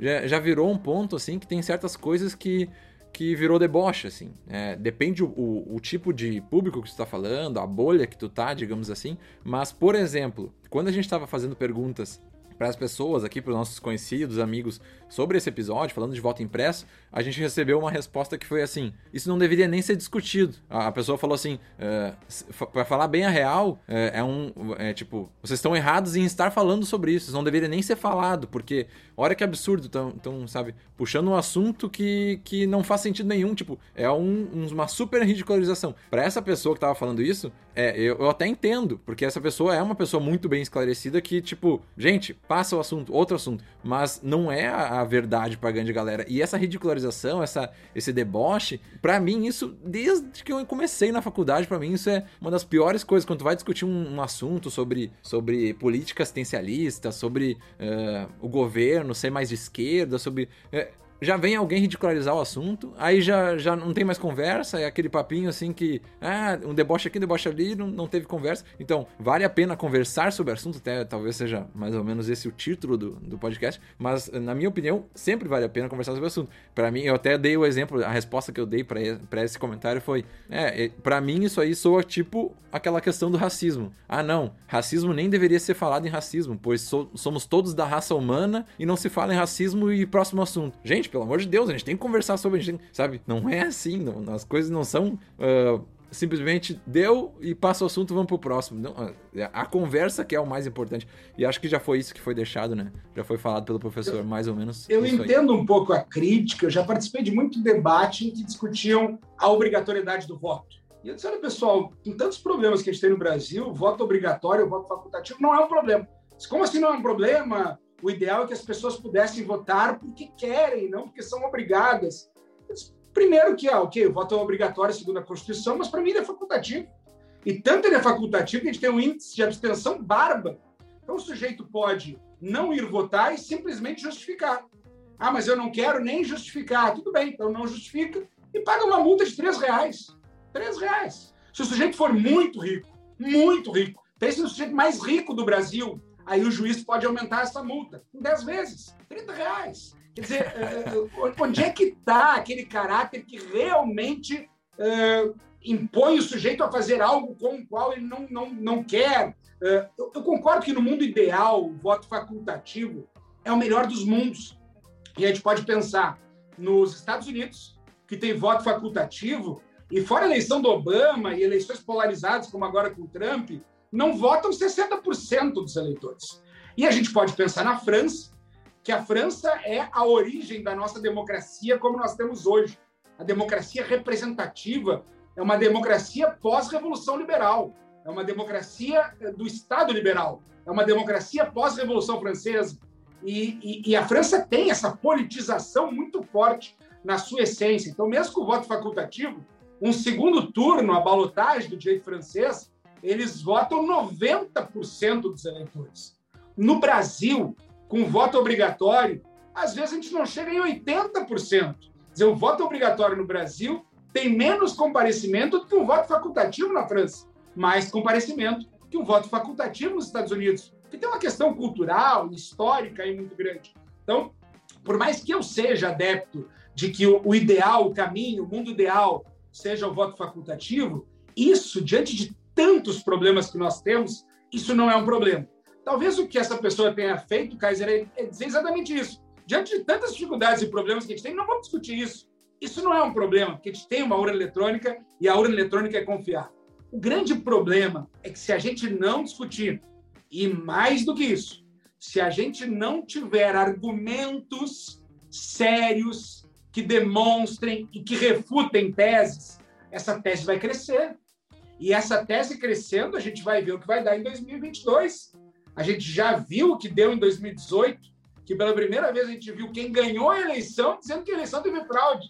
Speaker 1: já, já virou um ponto, assim, que tem certas coisas que, que virou deboche, assim. É, depende o, o, o, tipo de público que tu está falando, a bolha que tu tá, digamos assim. Mas, por exemplo, quando a gente estava fazendo perguntas para as pessoas aqui, para os nossos conhecidos, amigos, sobre esse episódio, falando de voto impresso, a gente recebeu uma resposta que foi assim: isso não deveria nem ser discutido. A pessoa falou assim: é, para falar bem a real, uh, é um. É tipo, vocês estão errados em estar falando sobre isso, isso não deveria nem ser falado, porque olha que absurdo, estão, sabe, puxando um assunto que, que não faz sentido nenhum, tipo, é um, uma super ridicularização. Para essa pessoa que estava falando isso, é, eu, eu até entendo, porque essa pessoa é uma pessoa muito bem esclarecida que, tipo, gente, passa o assunto, outro assunto. Mas não é a, a verdade pra grande galera. E essa ridicularização, essa, esse deboche, para mim, isso, desde que eu comecei na faculdade, para mim, isso é uma das piores coisas. Quando tu vai discutir um, um assunto sobre, sobre política assistencialista, sobre uh, o governo ser mais de esquerda, sobre. Uh, já vem alguém ridicularizar o assunto, aí já, já não tem mais conversa, é aquele papinho assim que, ah, um deboche aqui, um deboche ali, não, não teve conversa. Então, vale a pena conversar sobre o assunto, até talvez seja mais ou menos esse o título do, do podcast, mas na minha opinião, sempre vale a pena conversar sobre o assunto. Para mim, eu até dei o exemplo, a resposta que eu dei para esse comentário foi, é, para mim isso aí soa tipo aquela questão do racismo. Ah, não, racismo nem deveria ser falado em racismo, pois so, somos todos da raça humana e não se fala em racismo e próximo assunto. Gente, pelo amor de Deus, a gente tem que conversar sobre, a gente tem, sabe? Não é assim, não, as coisas não são uh, simplesmente deu e passa o assunto, vamos pro próximo. Não, a conversa que é o mais importante. E acho que já foi isso que foi deixado, né? Já foi falado pelo professor, eu, mais ou menos.
Speaker 4: Eu entendo aí. um pouco a crítica, eu já participei de muito debate em que discutiam a obrigatoriedade do voto. E eu disse, olha, pessoal, com tantos problemas que a gente tem no Brasil, voto obrigatório, voto facultativo, não é um problema. Como assim não é um problema? O ideal é que as pessoas pudessem votar porque querem, não porque são obrigadas. Primeiro que, ah, ok, o voto é obrigatório segundo a Constituição, mas para mim ele é facultativo. E tanto ele é facultativo que a gente tem um índice de abstenção barba. Então o sujeito pode não ir votar e simplesmente justificar. Ah, mas eu não quero nem justificar. Tudo bem, então não justifica e paga uma multa de três reais. Três reais. Se o sujeito for muito rico, muito rico, pense no sujeito mais rico do Brasil, aí o juiz pode aumentar essa multa em 10 vezes, 30 reais. Quer dizer, eh, onde é que está aquele caráter que realmente uh, impõe o sujeito a fazer algo com o qual ele não, não, não quer? Uh, eu, eu, concordo que no mundo ideal, o voto facultativo é o melhor dos mundos. E a gente pode pensar nos Estados Unidos, que tem voto facultativo, e fora a eleição do Obama e eleições polarizadas, como agora com o Trump, não votam 60% dos eleitores. E a gente pode pensar na França, que a França é a origem da nossa democracia como nós temos hoje. A democracia representativa é uma democracia pós-revolução liberal, é uma democracia eh, do Estado liberal, é uma democracia pós-revolução francesa. E, e, e, a França tem essa politização muito forte na sua essência. Então, mesmo com o voto facultativo, um segundo turno, a balotagem do direito francês, eles votam 90% dos eleitores. No Brasil, com voto obrigatório, às vezes a gente não chega em 80%. Quer dizer, o voto obrigatório no Brasil tem menos comparecimento do que um voto facultativo na França, mais comparecimento que um voto facultativo nos Estados Unidos, que tem uma questão cultural, histórica aí muito grande. Então, por mais que eu seja adepto de que o ideal, o caminho, o mundo ideal seja o voto facultativo, isso, diante de tantos problemas que nós temos, isso não é um problema. Talvez o que essa pessoa tenha feito, Kaiser, é dizer exatamente isso. Diante de tantas dificuldades e problemas que a gente tem, não vamos discutir isso. Isso não é um problema, porque a gente tem uma urna eletrônica e a urna eletrônica é confiável. O grande problema é que se a gente não discutir, e mais do que isso, se a gente não tiver argumentos sérios que demonstrem e que refutem teses, essa tese vai crescer. E essa tese crescendo, a gente vai ver o que vai dar em 2022. A gente já viu o que deu em 2018, que pela primeira vez a gente viu quem ganhou a eleição dizendo que a eleição teve fraude.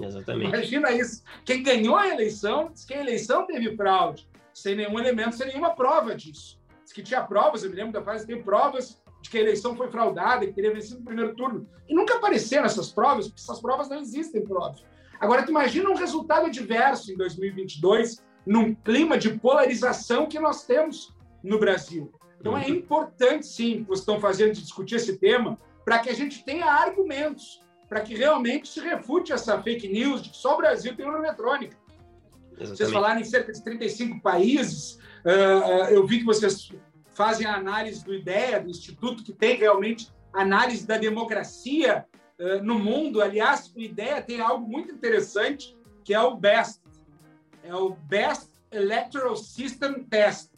Speaker 2: Exatamente.
Speaker 4: Imagina isso. Quem ganhou a eleição diz que a eleição teve fraude, sem nenhum elemento, sem nenhuma prova disso. Diz que tinha provas, eu me lembro da frase, tem provas de que a eleição foi fraudada, que teria vencido no primeiro turno. E nunca apareceram essas provas, porque essas provas não existem provas. Agora, tu imagina um resultado adverso em 2022, num clima de polarização que nós temos no Brasil. Então, é importante, sim, que vocês estão fazendo de discutir esse tema, para que a gente tenha argumentos, para que realmente se refute essa fake news de que só o Brasil tem urna eletrônica. Exatamente. Vocês falaram em cerca de 35 países, uh, eu vi que vocês fazem a análise do IDEA, do Instituto, que tem realmente análise da democracia uh, no mundo. Aliás, o IDEA tem algo muito interessante, que é o BEST. É o Best Electoral System Test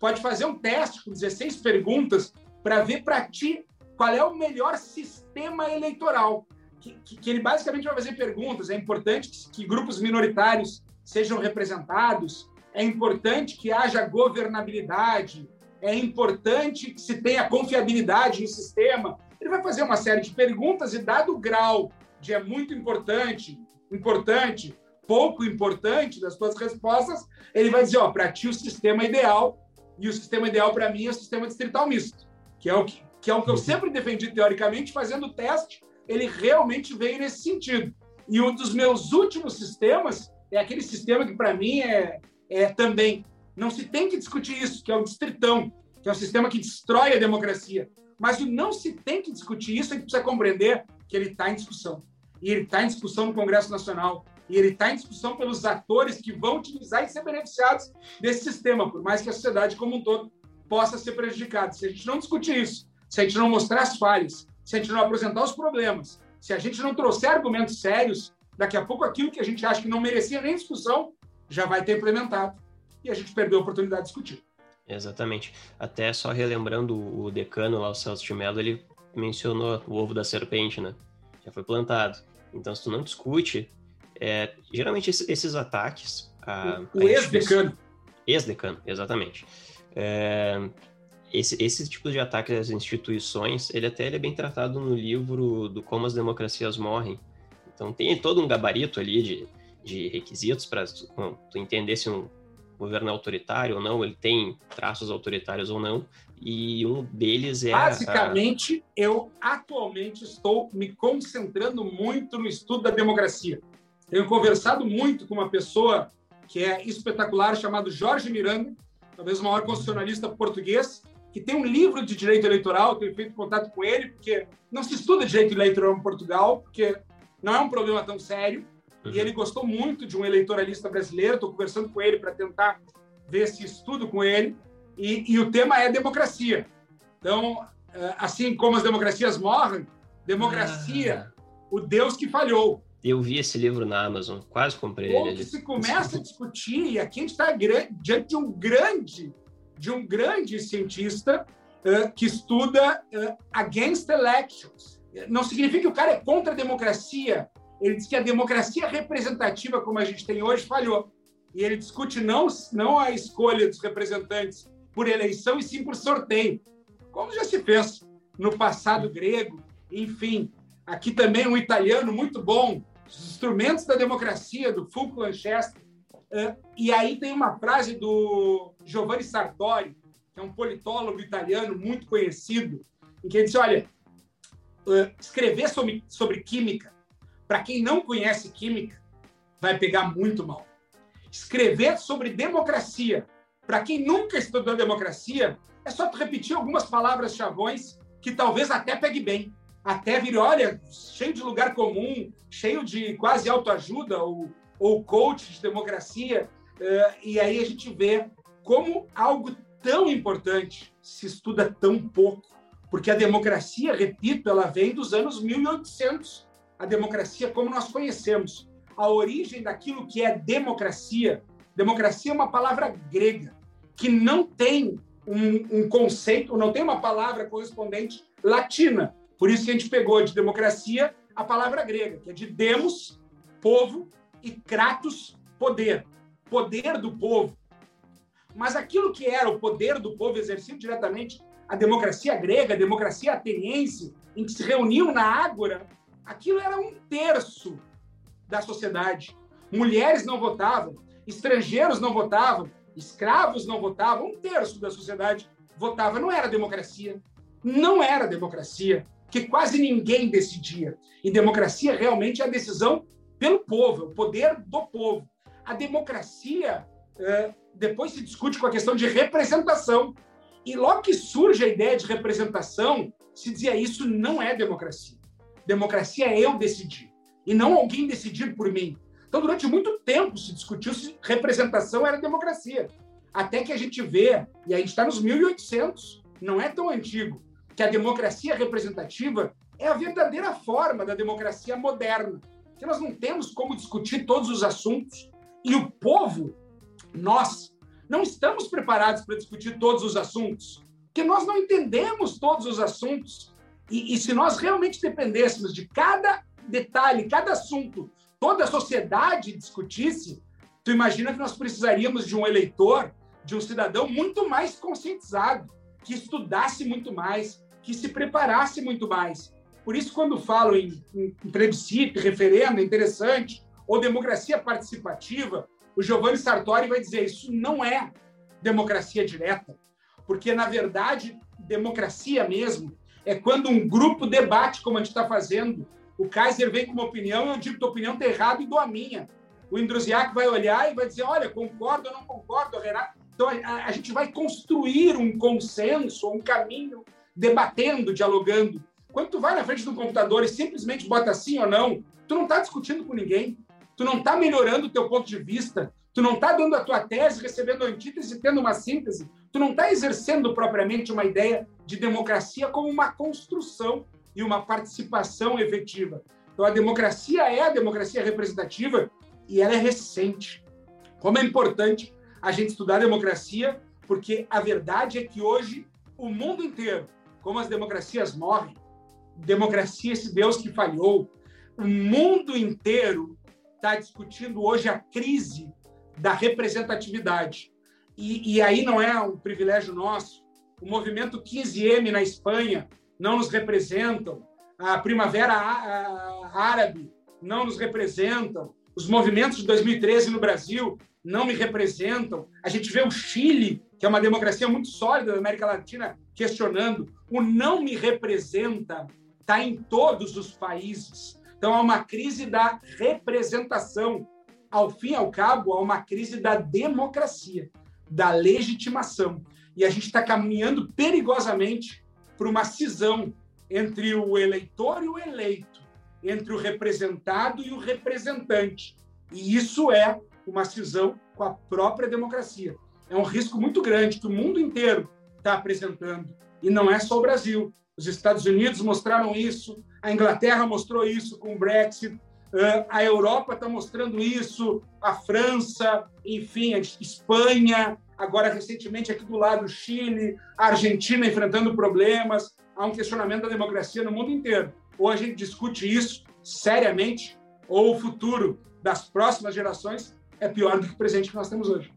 Speaker 4: pode fazer um teste com 16 perguntas para ver para ti qual é o melhor sistema eleitoral. Que, que, que, ele basicamente vai fazer perguntas. É importante que, que grupos minoritários sejam representados, é importante que haja governabilidade, é importante que se tenha confiabilidade no sistema. Ele vai fazer uma série de perguntas e, dado o grau de é muito importante, importante, pouco importante das suas respostas, ele vai dizer: ó, para ti o sistema ideal e o sistema ideal para mim é o sistema distrital misto, que é o que, que, é o que eu uhum. sempre defendi teoricamente, fazendo o teste ele realmente veio nesse sentido. E um dos meus últimos sistemas é aquele sistema que, para mim, é, é também. Não se tem que discutir isso, que é o distritão, que é um sistema que destrói a democracia. Mas o não se tem que discutir isso, a gente precisa compreender que ele está em discussão. E ele está em discussão no Congresso Nacional. E ele está em discussão pelos atores que vão utilizar e ser beneficiados desse sistema, por mais que a sociedade como um todo possa ser prejudicada. Se a gente não discutir isso, se a gente não mostrar as falhas, se a gente não apresentar os problemas, se a gente não trouxer argumentos sérios, daqui a pouco aquilo que a gente acha que não merecia nem discussão já vai ter implementado e a gente perdeu a oportunidade de discutir.
Speaker 2: Exatamente. Até só relembrando o decano lá, o Celso de Mello, ele mencionou o ovo da serpente, né? Já foi plantado. Então, se tu não discute, é, geralmente esses, ataques...
Speaker 4: A, o, o ex-decano.
Speaker 2: Ex-decano, exatamente. É, esse, esse tipo de ataque às instituições, ele até ele é bem tratado no livro do Como as Democracias Morrem. Então tem todo um gabarito ali de, de requisitos para tu, tu entender se um governo é autoritário ou não, ele tem traços autoritários ou não, e um deles é...
Speaker 4: Basicamente, a... eu atualmente estou me concentrando muito no estudo da democracia. Tenho conversado muito com uma pessoa que é espetacular, chamado Jorge Miranda, talvez o maior constitucionalista português, que tem um livro de direito eleitoral, tenho feito contato com ele, porque não se estuda direito eleitoral em Portugal, porque não é um problema tão sério. Uhum. E ele gostou muito de um eleitoralista brasileiro, estou conversando com ele para tentar ver esse estudo com ele. E, e, o tema é democracia. Então, é, assim como as democracias morrem, democracia, ah. o Deus que falhou.
Speaker 2: Eu vi esse livro na Amazon, quase comprei
Speaker 4: Ou ele. se começa a discutir, e aqui a gente está diante de um grande de um grande cientista uh, que estuda uh, against elections. Não significa que o cara é contra a democracia. Ele diz que a democracia representativa, como a gente tem hoje, falhou. E ele discute não, não a escolha dos representantes por eleição, e sim por sorteio, como já se fez no passado grego. Enfim, aqui também um italiano muito bom, os instrumentos da democracia, do Fulco Lanchester, e aí tem uma frase do Giovanni Sartori, que é um politólogo italiano muito conhecido, em que ele diz: olha, escrever sobre, sobre química, para quem não conhece química, vai pegar muito mal. Escrever sobre democracia, para quem nunca estudou democracia, é só repetir algumas palavras chavões que talvez até pegue bem. Até vire, olha, cheio de lugar comum, cheio de quase autoajuda ou ou coach de democracia, eh, e aí a gente vê como algo tão importante se estuda tão pouco, porque a democracia, repito, ela vem dos anos 1800, a democracia como nós conhecemos. A origem daquilo que é democracia, democracia é uma palavra grega, que não tem um, um conceito, não tem uma palavra correspondente latina. Por isso que a gente pegou de democracia a palavra grega, que é de demos, povo, e Kratos, poder. Poder do povo. Mas aquilo que era o poder do povo exercido diretamente, a democracia grega, a democracia ateniense, em que se reuniam na Ágora, aquilo era um terço da sociedade. Mulheres não votavam, estrangeiros não votavam, escravos não votavam, um terço da sociedade votava. Não era democracia. Não era democracia, que quase ninguém decidia. E democracia realmente é a decisão pelo povo, o poder do povo. A democracia é, depois se discute com a questão de representação. E logo que surge a ideia de representação, se dizia isso não é democracia. Democracia é eu decidir, e não alguém decidir por mim. Então, durante muito tempo se discutiu se representação era democracia. Até que a gente vê, e a gente está nos 1800, não é tão antigo, que a democracia representativa é a verdadeira forma da democracia moderna que nós não temos como discutir todos os assuntos e o povo, nós, não estamos preparados para discutir todos os assuntos, porque nós não entendemos todos os assuntos. E, e se nós realmente dependêssemos de cada detalhe, cada assunto, toda a sociedade discutisse, tu imagina que nós precisaríamos de um eleitor, de um cidadão muito mais conscientizado, que estudasse muito mais, que se preparasse muito mais. Por isso, quando falo em, em, em plebiscito, referendo, é interessante, ou democracia participativa, o Giovanni Sartori vai dizer isso não é democracia direta, porque, na verdade, democracia mesmo é quando um grupo debate, como a gente está fazendo, O Kaiser vem com uma opinião, eu digo tua opinião está errada e dou a minha. O Indruziak vai olhar e vai dizer, olha, concordo ou não concordo, Renato. Então, a, a gente vai construir um consenso, um caminho, debatendo, dialogando. Quando tu vai na frente do computador e simplesmente bota sim ou não, tu não está discutindo com ninguém, tu não está melhorando o teu ponto de vista, tu não está dando a tua tese, recebendo a antítese e tendo uma síntese, tu não está exercendo propriamente uma ideia de democracia como uma construção e uma participação efetiva. Então, a democracia é a democracia representativa e ela é recente. Como é importante a gente estudar a democracia, porque a verdade é que hoje o mundo inteiro, como as democracias morrem, democracia, esse Deus que falhou, o mundo inteiro está discutindo hoje a crise da representatividade. E, e, aí não é um privilégio nosso. O movimento 15M na Espanha não nos representam. A Primavera Árabe não nos representam. Os movimentos de 2013 no Brasil não me representam. A gente vê o Chile, que é uma democracia muito sólida da América Latina, questionando. O não me representa está em todos os países. Então, há uma crise da representação. Ao fim e ao cabo, há uma crise da democracia, da legitimação. E a gente está caminhando perigosamente para uma cisão entre o eleitor e o eleito, entre o representado e o representante. E isso é uma cisão com a própria democracia. É um risco muito grande que o mundo inteiro está apresentando. E não é só o Brasil. Os Estados Unidos mostraram isso, a Inglaterra mostrou isso com o Brexit, a Europa está mostrando isso, a França, enfim, a Espanha, agora recentemente aqui do lado Chile, a Argentina enfrentando problemas. Há um questionamento da democracia no mundo inteiro. Ou a gente discute isso seriamente, ou o futuro das próximas gerações é pior do que o presente que nós temos hoje.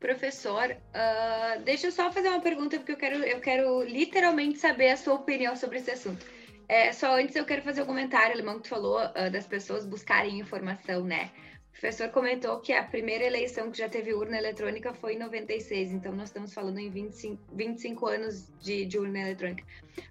Speaker 3: Professor, uh, deixa eu só fazer uma pergunta, porque eu quero, eu quero literalmente saber a sua opinião sobre esse assunto. É, só antes eu quero fazer um comentário, Alemão, que tu falou uh, das pessoas buscarem informação, né? O professor comentou que a primeira eleição que já teve urna eletrônica foi em 96, então nós estamos falando em 25, 25 anos de, de urna eletrônica.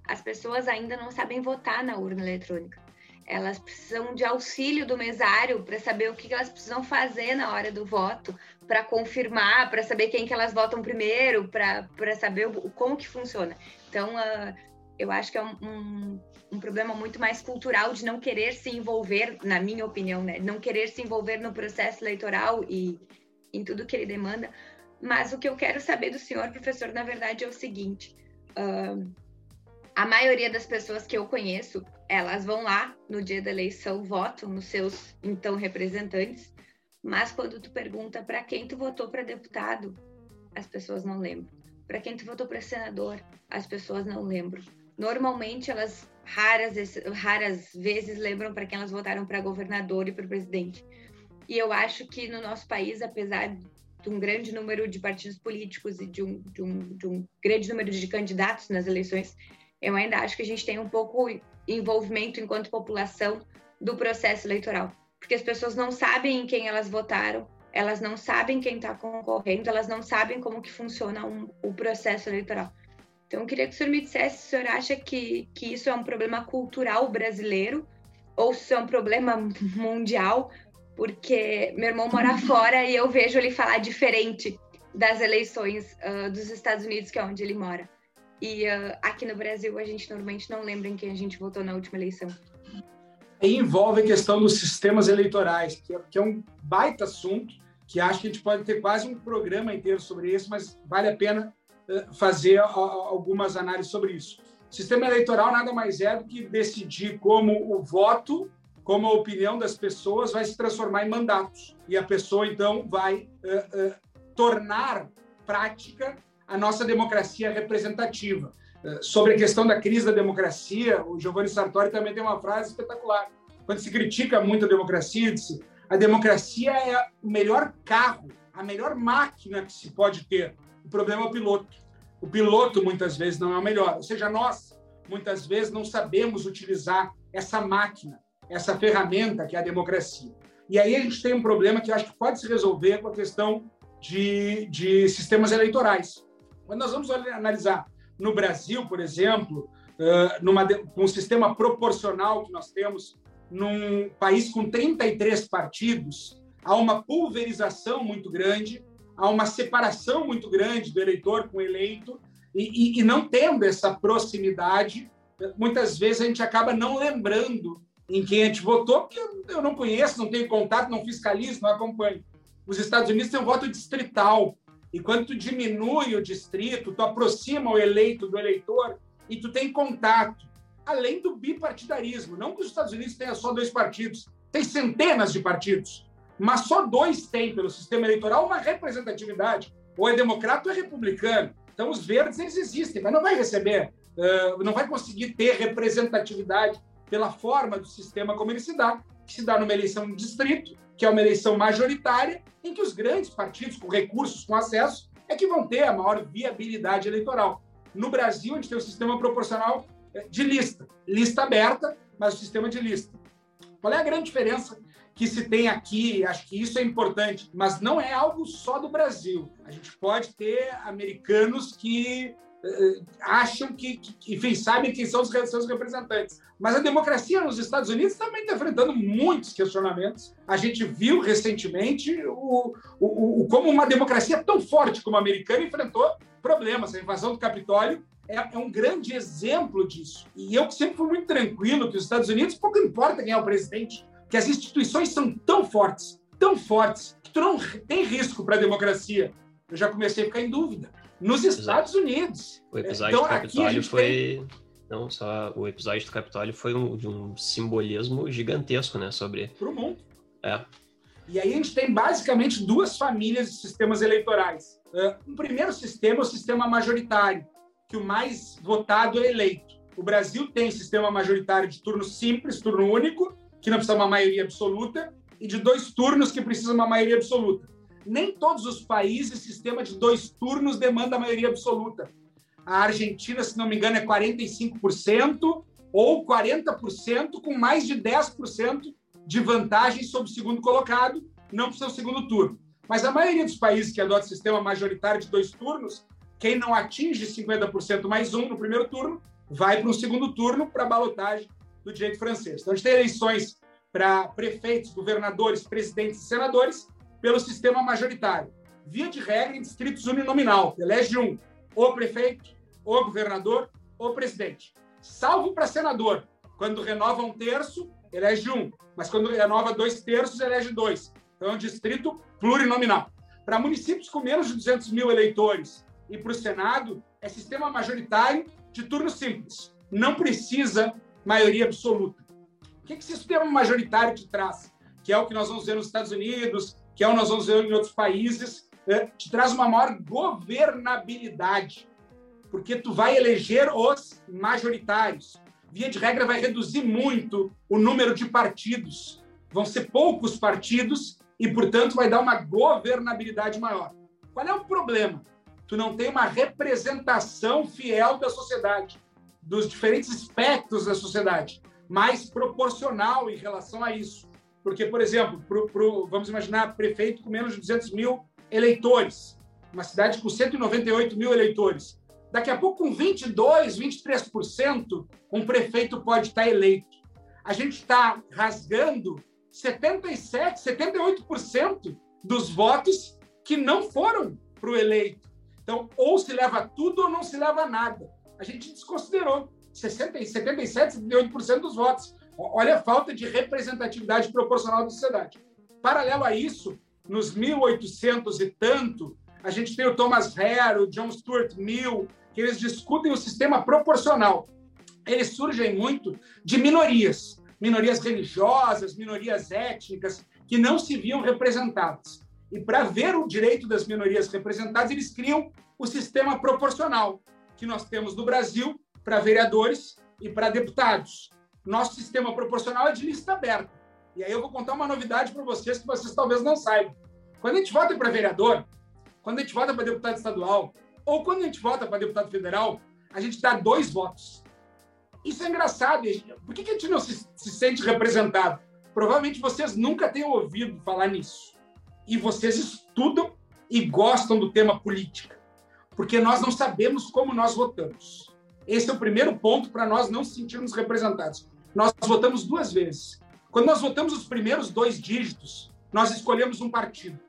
Speaker 3: As pessoas ainda não sabem votar na urna eletrônica elas precisam de auxílio do mesário para saber o que elas precisam fazer na hora do voto, para confirmar, para saber quem que elas votam primeiro, para saber o, como que funciona. Então, uh, eu acho que é um, um, um, problema muito mais cultural de não querer se envolver, na minha opinião, né? Não querer se envolver no processo eleitoral e em tudo que ele demanda. Mas o que eu quero saber do senhor, professor, na verdade, é o seguinte. Uh, a maioria das pessoas que eu conheço, elas vão lá no dia da eleição, votam nos seus então representantes, mas quando tu pergunta para quem tu votou para deputado, as pessoas não lembram. Para quem tu votou para senador, as pessoas não lembram. Normalmente elas raras raras vezes lembram para quem elas votaram para governador e para presidente. E eu acho que no nosso país, apesar de um grande número de partidos políticos e de um, de um, de um grande número de candidatos nas eleições, eu ainda acho que a gente tem um pouco envolvimento enquanto população do processo eleitoral, porque as pessoas não sabem em quem elas votaram, elas não sabem quem está concorrendo, elas não sabem como que funciona um, o processo eleitoral. Então, eu queria que o senhor me dissesse se o senhor acha que, que isso é um problema cultural brasileiro ou se é um problema mundial, porque meu irmão mora fora e eu vejo ele falar diferente das eleições uh, dos Estados Unidos, que é onde ele mora. E uh, aqui no Brasil, a gente normalmente não lembra em quem a gente votou na última eleição.
Speaker 4: E envolve a questão dos sistemas eleitorais, que é, que é um baita assunto, que acho que a gente pode ter quase um programa inteiro sobre isso, mas vale a pena uh, fazer algumas análises sobre isso. Sistema eleitoral nada mais é do que decidir como o voto, como a opinião das pessoas vai se transformar em mandatos. E a pessoa, então, vai uh, tornar prática a nossa democracia representativa. Eh, sobre a questão da crise da democracia, o Giovanni Sartori também tem uma frase espetacular. Quando se critica muito a democracia, disse: a democracia é o melhor carro, a melhor máquina que se pode ter. O problema é o piloto. O piloto muitas vezes não é o melhor. Ou seja, nós muitas vezes não sabemos utilizar essa máquina, essa ferramenta que é a democracia. E aí a gente tem um problema que eu acho que pode se resolver com a questão de, de sistemas eleitorais. Quando nós vamos analisar no Brasil, por exemplo, numa, com um sistema proporcional que nós temos, num país com 33 partidos, há uma pulverização muito grande, há uma separação muito grande do eleitor com o eleito, e, e, e não tendo essa proximidade, muitas vezes a gente acaba não lembrando em quem a gente votou, porque eu não conheço, não tenho contato, não fiscalizo, não acompanho. Os Estados Unidos têm um voto distrital, e quando tu diminui o distrito, tu aproxima o eleito do eleitor e tu tem contato. Além do bipartidarismo, não que os Estados Unidos tenham só dois partidos, tem centenas de partidos, mas só dois têm pelo sistema eleitoral uma representatividade, ou é democrata ou é republicano. Então os verdes eles existem, mas não vai receber, não vai conseguir ter representatividade pela forma do sistema como ele se dá, que se dá numa eleição de distrito, que é uma eleição majoritária, em que os grandes partidos com recursos, com acesso, é que vão ter a maior viabilidade eleitoral. No Brasil, a gente tem um sistema proporcional eh, de lista, lista aberta, mas o sistema de lista. Qual é a grande diferença que se tem aqui? Acho que isso é importante, mas não é algo só do Brasil. A gente pode ter americanos que acham que, que, enfim, sabem quem são os seus representantes. Mas a democracia nos Estados Unidos também está enfrentando muitos questionamentos. A gente viu recentemente o, o, o, como uma democracia tão forte como a americana enfrentou problemas. A invasão do Capitólio é, é, um grande exemplo disso. E eu sempre fui muito tranquilo que os Estados Unidos, pouco importa quem é o presidente, que as instituições são tão fortes, tão fortes, que tu não tem risco para a democracia. Eu já comecei a ficar em dúvida. Nos Estados. Unidos.
Speaker 2: O episódio então, do Capitólio foi. Tem não, só o episódio do Capitólio foi um, de um simbolismo gigantesco, né? Sobre.
Speaker 4: Para o mundo.
Speaker 2: É.
Speaker 4: E aí a gente tem basicamente duas famílias de sistemas eleitorais. Uh, um primeiro sistema é o sistema majoritário, que o mais votado é eleito. O Brasil tem sistema majoritário de turno simples, turno único, que não precisa uma maioria absoluta, e de dois turnos, que precisa uma maioria absoluta. Nem todos os países, sistema de dois turnos demanda maioria absoluta. A Argentina, se não me engano, é 45% ou 40% com mais de 10% de vantagem sobre o segundo colocado, não para o seu segundo turno. Mas a maioria dos países que adotam sistema majoritário de dois turnos, quem não atinge 50% mais um no primeiro turno, vai para um segundo turno para a balotagem do direito francês. Então, a gente tem eleições para prefeitos, governadores, presidentes e senadores pelo sistema majoritário. Via de regra, em distritos uninominal. Elege um, o prefeito, o governador, o presidente. Salvo para senador. Quando renova um terço, elege um. Mas quando renova dois terços, elege dois. Então, é um distrito plurinominal. Para municípios com menos de 200 mil eleitores e para o Senado, é sistema majoritário de turno simples. Não precisa maioria absoluta. O que esse sistema majoritário te traz? Que é o que nós vamos ver nos Estados Unidos, que é o nós vamos ver em outros países, é, te traz uma maior governabilidade porque tu vai eleger os majoritários. Via de regra, vai reduzir muito o número de partidos. Vão ser poucos partidos e, portanto, vai dar uma governabilidade maior. Qual é o problema? Tu não tem uma representação fiel da sociedade, dos diferentes aspectos da sociedade, mais proporcional em relação a isso. Porque, por exemplo, pro, pro, vamos imaginar prefeito com menos de 200 mil eleitores, uma cidade com 198 mil eleitores. Daqui a pouco, com 22%, 23%, um prefeito pode estar eleito. A gente está rasgando 77%, 78% dos votos que não foram para o eleito. Então, ou se leva tudo ou não se leva nada. A gente desconsiderou 60, 77, 78% dos votos. Olha a falta de representatividade proporcional da sociedade. Paralelo a isso, nos 1800 e tanto, a gente tem o Thomas Hare, o John Stuart Mill, que eles discutem o sistema proporcional. Eles surgem muito de minorias, minorias religiosas, minorias étnicas, que não se viam representadas. E para ver o direito das minorias representadas, eles criam o sistema proporcional que nós temos no Brasil para vereadores e para deputados. Nosso sistema proporcional é de lista aberta. E aí eu vou contar uma novidade para vocês que vocês talvez não saibam. Quando a gente vota para vereador, quando a gente vota para deputado estadual, ou quando a gente vota para deputado federal, a gente dá dois votos. Isso é engraçado. Por que a gente não se, se sente representado? Provavelmente vocês nunca tenham ouvido falar nisso. E vocês estudam e gostam do tema política. Porque nós não sabemos como nós votamos. Esse é o primeiro ponto para nós não se sentirmos representados. Nós votamos duas vezes. Quando nós votamos os primeiros dois dígitos, nós escolhemos um partido.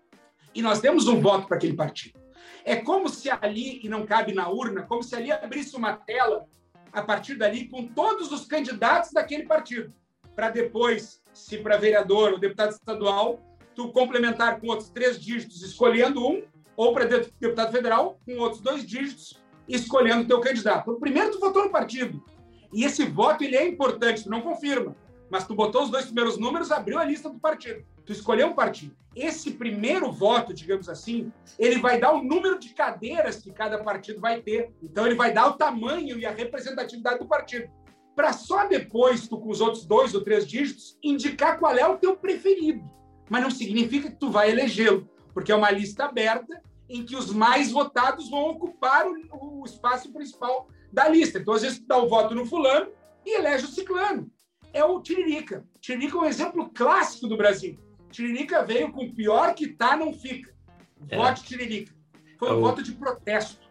Speaker 4: E nós demos um voto para aquele partido. É como se ali, e não cabe na urna, como se ali abrisse uma tela a partir dali com todos os candidatos daquele partido. Para depois, se para vereador ou deputado estadual, tu complementar com outros três dígitos, escolhendo um, ou para deputado federal, com outros dois dígitos, escolhendo o teu candidato. Primeiro tu votou no partido. E esse voto ele é importante, tu não confirma. Mas tu botou os dois primeiros números, abriu a lista do partido. Tu escolheu um partido. Esse primeiro voto, digamos assim, ele vai dar o número de cadeiras que cada partido vai ter. Então ele vai dar o tamanho e a representatividade do partido. Para só depois, tu com os outros dois ou três dígitos, indicar qual é o teu preferido. Mas não significa que tu vai elegê-lo, porque é uma lista aberta em que os mais votados vão ocupar o, o espaço principal da lista. Então, às vezes, tu dá o voto no fulano e elege o ciclano. É o Tiririca. Tiririca é um exemplo clássico do Brasil. Tiririca veio com o pior que tá, não fica. É. Vote é. Tiririca. Foi um o... voto de protesto.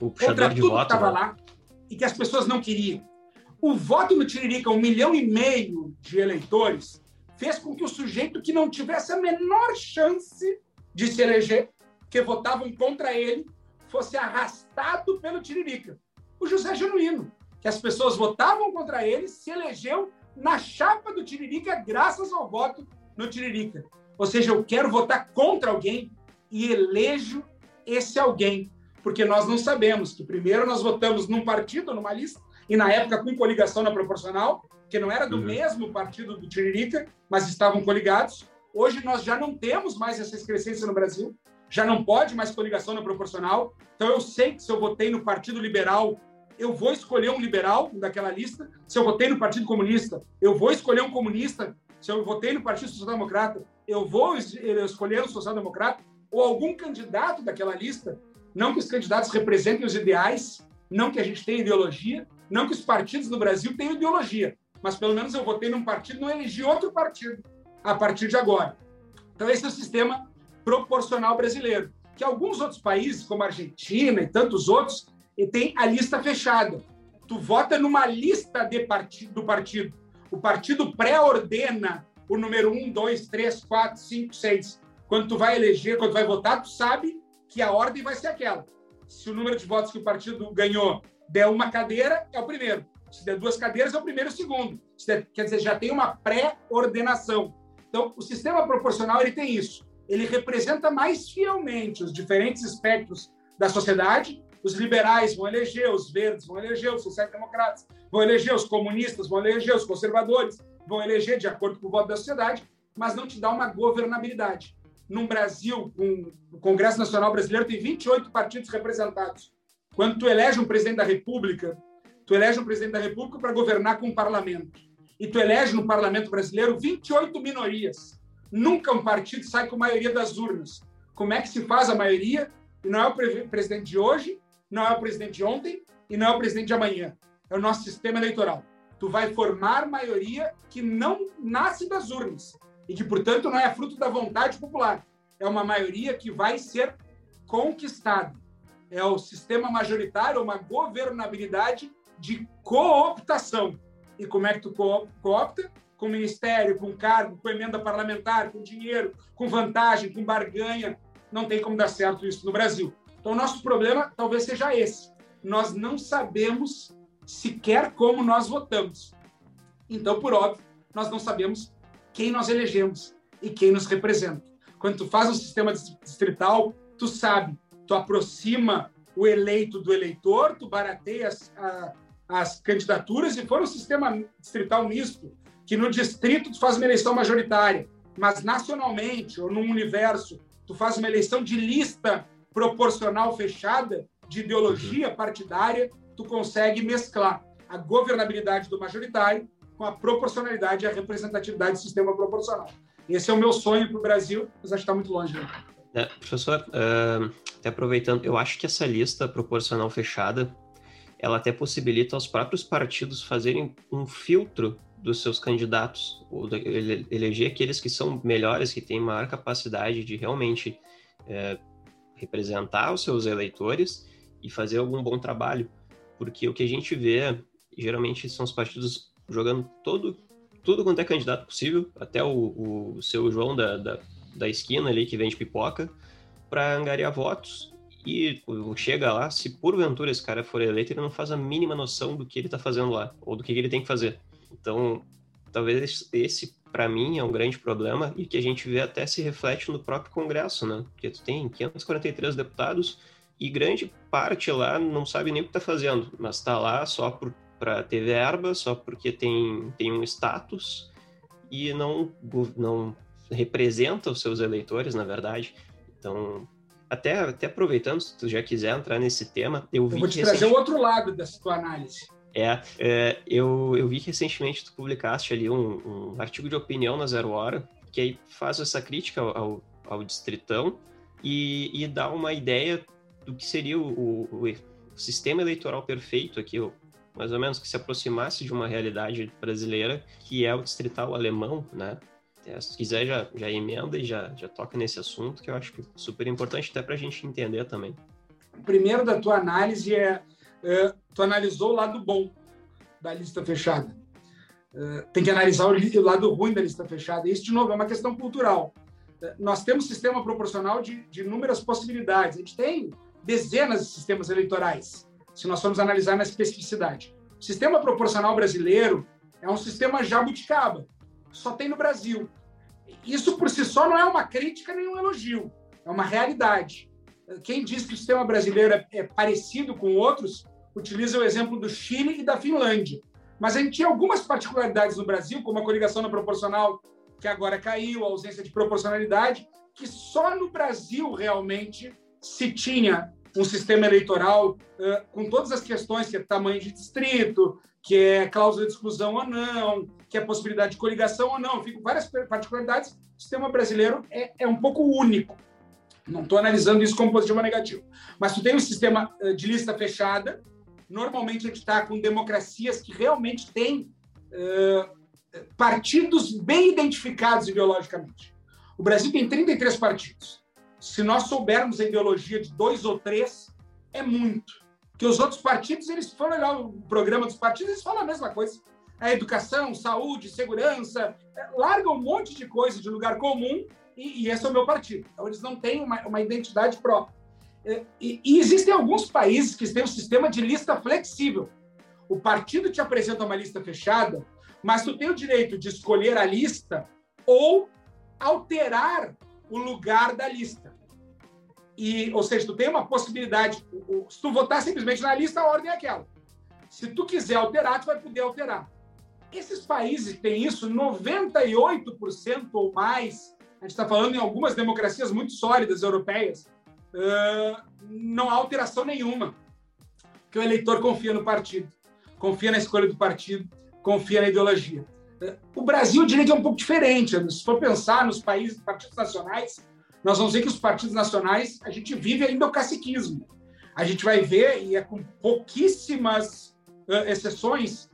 Speaker 2: O contra tudo
Speaker 4: voto, que estava né? lá e que as pessoas não queriam. O voto no Tiririca, um milhão e meio de eleitores, fez com que o sujeito que não tivesse a menor chance de se eleger, que votavam contra ele, fosse arrastado pelo Tiririca o José Genuíno, que as pessoas votavam contra ele, se elegeu na chapa do Tiririca graças ao voto no Tiririca. Ou seja, eu quero votar contra alguém e elejo esse alguém, porque nós não sabemos que primeiro nós votamos num partido, numa lista, e na época com coligação na proporcional, que não era do uhum. mesmo partido do Tiririca, mas estavam coligados. Hoje nós já não temos mais essa excrescência no Brasil, já não pode mais coligação na proporcional. Então eu sei que se eu votei no Partido Liberal eu vou escolher um liberal daquela lista. Se eu votei no Partido Comunista, eu vou escolher um comunista. Se eu votei no Partido Social Democrata, eu vou escolher um social democrata ou algum candidato daquela lista. Não que os candidatos representem os ideais, não que a gente tenha ideologia, não que os partidos no Brasil tenham ideologia, mas pelo menos eu votei num partido, não elegi outro partido a partir de agora. Então esse é o sistema proporcional brasileiro, que alguns outros países, como a Argentina e tantos outros, e tem a lista fechada. Tu vota numa lista de partido, do partido. O partido pré-ordena o número 1, 2, 3, 4, 5, 6. Quando tu vai eleger, quando tu vai votar, tu sabe que a ordem vai ser aquela. Se o número de votos que o partido ganhou der uma cadeira, é o primeiro. Se der duas cadeiras, é o primeiro e o segundo. Der, quer dizer, já tem uma pré-ordenação. Então, o sistema proporcional ele tem isso. Ele representa mais fielmente os diferentes espectros da sociedade os liberais vão eleger, os verdes vão eleger, os sociais-democratas vão eleger, os comunistas vão eleger, os conservadores vão eleger de acordo com o voto da sociedade, mas não te dá uma governabilidade. Num Brasil, com o Congresso Nacional Brasileiro tem 28 partidos representados. Quando tu elege um presidente da República, tu elege um presidente da República para governar com o parlamento. E tu elege no parlamento brasileiro 28 minorias. Nunca um partido sai com maioria das urnas. Como é que se faz a maioria? E não é o presidente de hoje, não é o presidente de ontem e não é o presidente de amanhã. É o nosso sistema eleitoral. Tu vai formar maioria que não nasce das urnas e que, portanto, não é fruto da vontade popular. É uma maioria que vai ser conquistada. É o sistema majoritário, uma governabilidade de cooptação. E como é que tu coopta? Com ministério, com cargo, com emenda parlamentar, com dinheiro, com vantagem, com barganha. Não tem como dar certo isso no Brasil. Então, nosso problema talvez seja esse. Nós não sabemos sequer como nós votamos. Então, por óbvio, nós não sabemos quem nós elegemos e quem nos representa. Quando tu faz um sistema distrital, tu sabe, tu aproxima o eleito do eleitor, tu barateia as, a, as candidaturas e for um sistema distrital misto, que no distrito tu faz uma eleição majoritária, mas nacionalmente ou num universo tu faz uma eleição de lista proporcional fechada de ideologia uhum. partidária, tu consegue mesclar a governabilidade do majoritário com a proporcionalidade e a representatividade do sistema proporcional. Esse é o meu sonho para o Brasil, mas acho que está muito longe. Né?
Speaker 2: É, professor, uh, até aproveitando, eu acho que essa lista proporcional fechada, ela até possibilita aos próprios partidos fazerem um filtro dos seus candidatos, ou eleger aqueles que são melhores, que têm maior capacidade de realmente é, representar os seus eleitores e fazer algum bom trabalho. porque o que a gente vê geralmente são os partidos jogando todo, tudo quanto é candidato possível, até o, o seu João da, da, da esquina ali que vende pipoca, para angariar votos. E chega lá, se porventura esse cara for eleito, ele não faz a mínima noção do que ele está fazendo lá, ou do que ele tem que fazer. Então, talvez esse, para mim, é um grande problema e que a gente vê até se reflete no próprio Congresso, né? Porque tu tem 543 deputados e grande parte lá não sabe nem o que está fazendo, mas está lá só para ter verba, só porque tem, tem um status e não, não representa os seus eleitores, na verdade. Então, até, até aproveitando, se tu já quiser entrar nesse tema, eu vi.
Speaker 4: Eu vou te trazer o outro lado dessa tua análise.
Speaker 2: É, é, eu, eu vi que recentemente tu publicaste ali um, um, artigo de opinião na Zero Hora, que aí faz essa crítica ao, ao Distritão e, e dá uma ideia do que seria o, o, o sistema eleitoral perfeito aqui, mais ou menos que se aproximasse de uma realidade brasileira, que é o distrital alemão, né? É, se quiser, já, já emenda e já, já toca nesse assunto, que eu acho que é super importante até para a gente entender também.
Speaker 4: O primeiro da tua análise é, é tu analisou o lado bom da lista fechada. É, tem que analisar o, o, lado ruim da lista fechada. Isso, de novo, é uma questão cultural. É, nós temos sistema proporcional de, de inúmeras possibilidades. A gente tem dezenas de sistemas eleitorais, se nós formos analisar na especificidade. O sistema proporcional brasileiro é um sistema jabuticaba só tem no Brasil. Isso por si só não é uma crítica nem um elogio, é uma realidade. Quem diz que o sistema brasileiro é, é parecido com outros, utiliza o exemplo do Chile e da Finlândia. Mas a gente tinha algumas particularidades no Brasil, como a coligação na proporcional, que agora caiu, a ausência de proporcionalidade, que só no Brasil realmente se tinha um sistema eleitoral uh, com todas as questões, que é tamanho de distrito, que é cláusula de exclusão ou não, que é possibilidade de coligação ou não. Fico várias particularidades. O sistema brasileiro é, é um pouco único. Não estou analisando isso como positivo ou negativo. Mas tu tem um sistema de lista fechada. Normalmente a gente está com democracias que realmente têm uh, partidos bem identificados ideologicamente. O Brasil tem 33 partidos se nós soubermos a ideologia de dois ou três, é muito. Que os outros partidos, eles foram olhar o programa dos partidos, eles falam a mesma coisa. A educação, saúde, segurança, é, larga um monte de coisa de lugar comum e, e esse é o meu partido. Então, eles não têm uma, uma identidade própria. É, e, e, existem alguns países que têm um sistema de lista flexível. O partido te apresenta uma lista fechada, mas tu tem o direito de escolher a lista ou alterar o lugar da lista. E, ou seja, tu tem uma possibilidade. Se tu votar simplesmente na lista, a ordem é aquela. Se tu quiser alterar, tu vai poder alterar. Esses países que têm isso, 98% ou mais, a gente está falando em algumas democracias muito sólidas europeias, não há alteração nenhuma. Que o eleitor confia no partido, confia na escolha do partido, confia na ideologia. O Brasil, eu diria que é um pouco diferente. Se for pensar nos países, partidos nacionais, nós vamos ver que os partidos nacionais, a gente vive ainda o caciquismo. A gente vai ver, e é com pouquíssimas uh, exceções,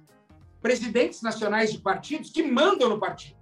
Speaker 4: presidentes nacionais de partidos que mandam no partido.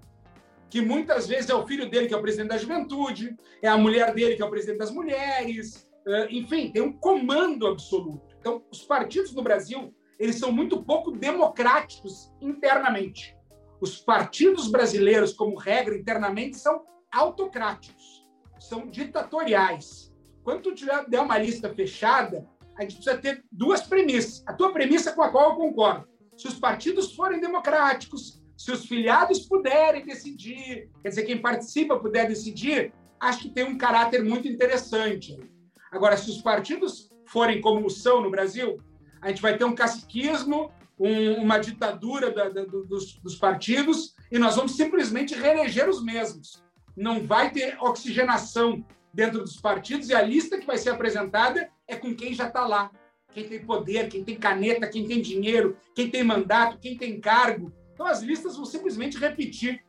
Speaker 4: Que muitas vezes é o filho dele que é o presidente da juventude, é a mulher dele que é o presidente das mulheres, uh, enfim, tem um comando absoluto. Então, os partidos no Brasil, eles são muito pouco democráticos internamente. Os partidos brasileiros, como regra, internamente, são autocráticos, são ditatoriais. Quando tu der uma lista fechada, a gente precisa ter duas premissas. A tua premissa com a qual eu concordo. Se os partidos forem democráticos, se os filiados puderem decidir, quer dizer, quem participa puder decidir, acho que tem um caráter muito interessante. Agora, se os partidos forem como são no Brasil, a gente vai ter um caciquismo um, uma ditadura da, da, dos, dos partidos e nós vamos simplesmente reeleger os mesmos. Não vai ter oxigenação dentro dos partidos e a lista que vai ser apresentada é com quem já está lá. Quem tem poder, quem tem caneta, quem tem dinheiro, quem tem mandato, quem tem cargo. Então as listas vão simplesmente repetir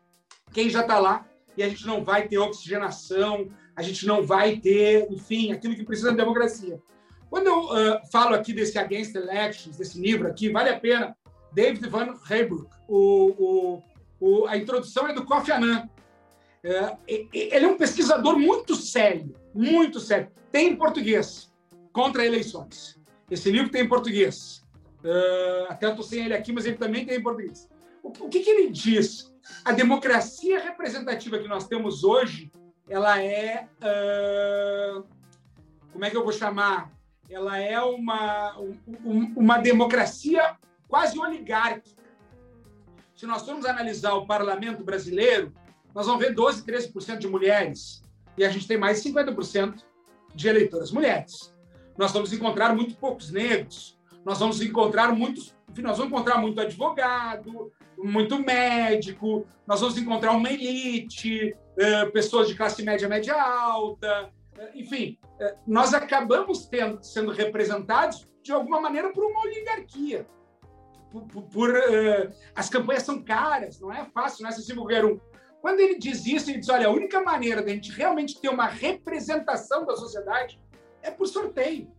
Speaker 4: quem já está lá e a gente não vai ter oxigenação, a gente não vai ter, enfim, aquilo que precisa da democracia. Quando eu uh, falo aqui desse Against Elections, desse livro aqui, vale a pena. David Van Heybroek, o, o, o, a introdução é do Kofi Annan. É, ele é um pesquisador muito sério, muito sério. Tem em português, contra eleições. Esse livro tem em português. Uh, até estou sem ele aqui, mas ele também tem em português. O, o que, que ele diz? A democracia representativa que nós temos hoje, ela é. Uh, como é que eu vou chamar? Ela é uma, um, uma democracia quase oligárquica. Se nós formos analisar o parlamento brasileiro, nós vamos ver 12, 13% de mulheres. E a gente tem mais de 50% de eleitoras mulheres. Nós vamos encontrar muito poucos negros. Nós vamos encontrar muitos, nós vamos encontrar muito advogado, muito médico, nós vamos encontrar uma elite, eh, pessoas de classe média, média alta, eh, enfim, eh, nós acabamos tendo, sendo representados de alguma maneira por uma oligarquia. Por, por, por as campanhas são caras, não é fácil, não é acessível qualquer um. Quando ele diz isso, ele diz: olha, a única maneira da gente realmente ter uma representação da sociedade é por sorteio.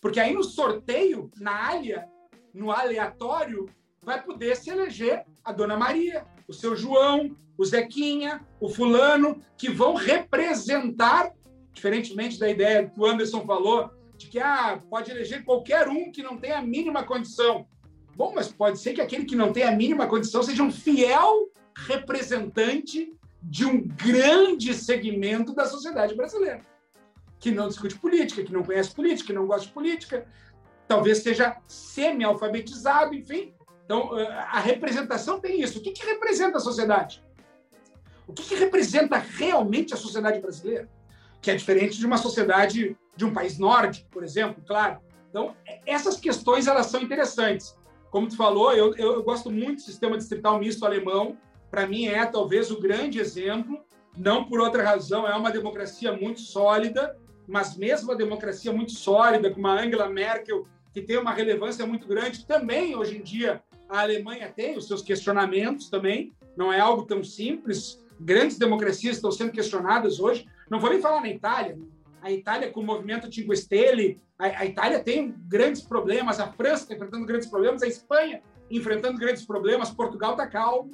Speaker 4: Porque aí no sorteio, na alha, no aleatório, vai poder se eleger a Dona Maria, o seu João, o Zequinha, o fulano, que vão representar, diferentemente da ideia que o Anderson falou, de que ah, pode eleger qualquer um que não tenha a mínima condição. Bom, mas pode ser que aquele que não tenha a mínima condição seja um fiel representante de um grande segmento da sociedade brasileira, que não discute política, que não conhece política, que não gosta de política, talvez seja semi-alfabetizado, enfim, então, eh, a representação tem isso. O que, que representa a sociedade? O que, que representa realmente a sociedade brasileira? Que é diferente de uma sociedade de um país nórdico, por exemplo, claro. Então, essas questões elas são interessantes. Como tu falou, eu, eu, eu gosto muito do sistema distrital misto alemão. Para mim, é talvez o grande exemplo. Não por outra razão, é uma democracia muito sólida, mas mesmo a democracia muito sólida, com uma Angela Merkel, que tem uma relevância muito grande, também hoje em dia a Alemanha tem os seus questionamentos também, não é algo tão simples. Grandes democracias estão sendo questionadas hoje. Não vou nem falar na Itália. A Itália, com o movimento Cinque Stelle, a, a Itália tem grandes problemas, a França está enfrentando grandes problemas, a Espanha enfrentando grandes problemas, Portugal está calmo,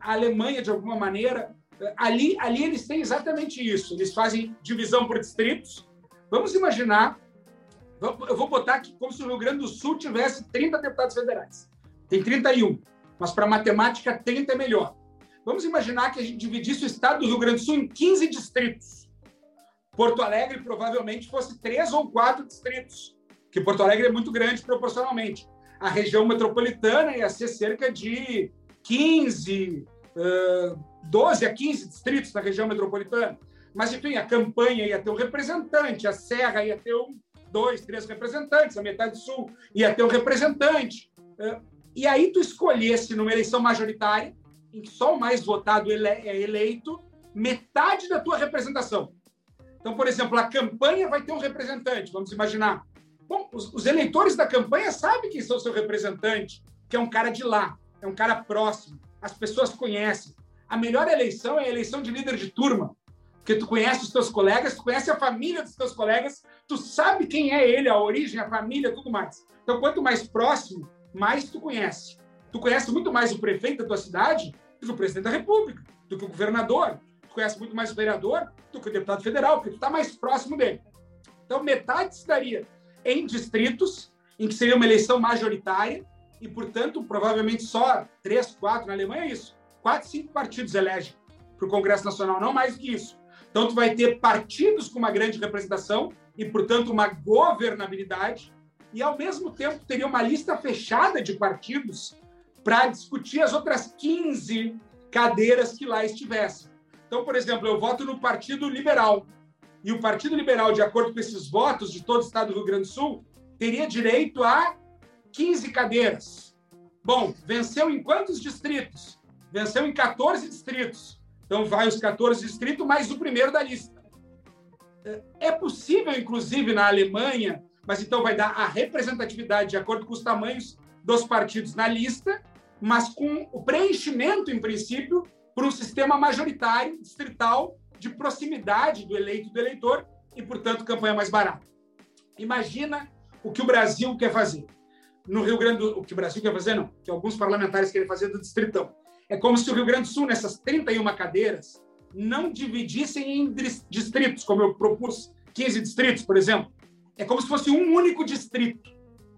Speaker 4: a Alemanha, de alguma maneira. Ali, ali eles têm exatamente isso. Eles fazem divisão por distritos. Vamos imaginar, eu vou botar aqui como se o Rio Grande do Sul tivesse 30 deputados federais tem 31, mas para matemática 30 é melhor. Vamos imaginar que a gente dividisse o estado do Rio Grande do Sul em 15 distritos. Porto Alegre provavelmente fosse três ou quatro distritos, que Porto Alegre é muito grande proporcionalmente. A região metropolitana ia ser cerca de 15, uh, 12 a 15 distritos na região metropolitana. Mas, enfim, a campanha ia ter um representante, a Serra ia ter um, dois, três representantes, a metade sul ia ter um representante. Uh, e aí tu escolhesse numa eleição majoritária, em que só o mais votado ele é eleito, metade da tua representação. Então, por exemplo, a campanha vai ter um representante, vamos imaginar. Bom, os, os eleitores da campanha sabem quem são seu representante, que é um cara de lá, é um cara próximo, as pessoas conhecem. A melhor eleição é a eleição de líder de turma, porque tu conhece os teus colegas, tu conhece a família dos teus colegas, tu sabe quem é ele, a origem, a família, tudo mais. Então, quanto mais próximo, mais tu conhece. Tu conhece muito mais o prefeito da tua cidade do que o presidente da República, do que o governador. Tu conhece muito mais o vereador do que o deputado federal, porque tu está mais próximo dele. Então, metade se daria em distritos, em que seria uma eleição majoritária, e, portanto, provavelmente só três, quatro, na Alemanha é isso, quatro, cinco partidos elegem para o Congresso Nacional, não mais do que isso. Então, tu vai ter partidos com uma grande representação e, portanto, uma governabilidade, e, ao mesmo tempo, teria uma lista fechada de partidos para discutir as outras 15 cadeiras que lá estivessem. Então, por exemplo, eu voto no Partido Liberal. E o Partido Liberal, de acordo com esses votos de todo o estado do Rio Grande do Sul, teria direito a 15 cadeiras. Bom, venceu em quantos distritos? Venceu em 14 distritos. Então, vai os 14 distritos mais o primeiro da lista. É possível, inclusive, na Alemanha, mas então vai dar a representatividade de acordo com os tamanhos dos partidos na lista, mas com o preenchimento, em princípio, por um sistema majoritário, distrital, de proximidade do eleito e do eleitor, e, portanto, campanha mais barata. Imagina o que o Brasil quer fazer. No Rio Grande do o que o Brasil quer fazer, não, que alguns parlamentares querem fazer do Distritão. É como se o Rio Grande do Sul, nessas 31 cadeiras, não dividissem em distritos, como eu propus, 15 distritos, por exemplo, é como se fosse um único distrito.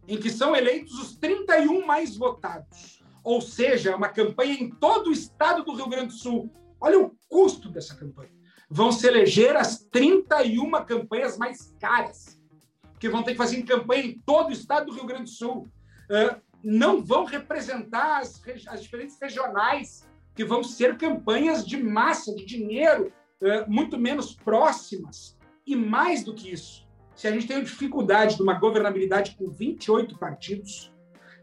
Speaker 4: em que são eleitos os 31 mais votados. Ou seja, uma campanha em todo o estado do Rio Grande do Sul. Olha o custo dessa campanha. Vão se eleger as 31 campanhas mais caras, que vão ter que fazer campanha em todo o estado do Rio Grande do Sul. Não vão representar as, as, diferentes regionais, que vão ser campanhas de massa, de dinheiro, muito menos próximas. E mais do que isso, se a gente tem dificuldade de uma governabilidade com 28 partidos,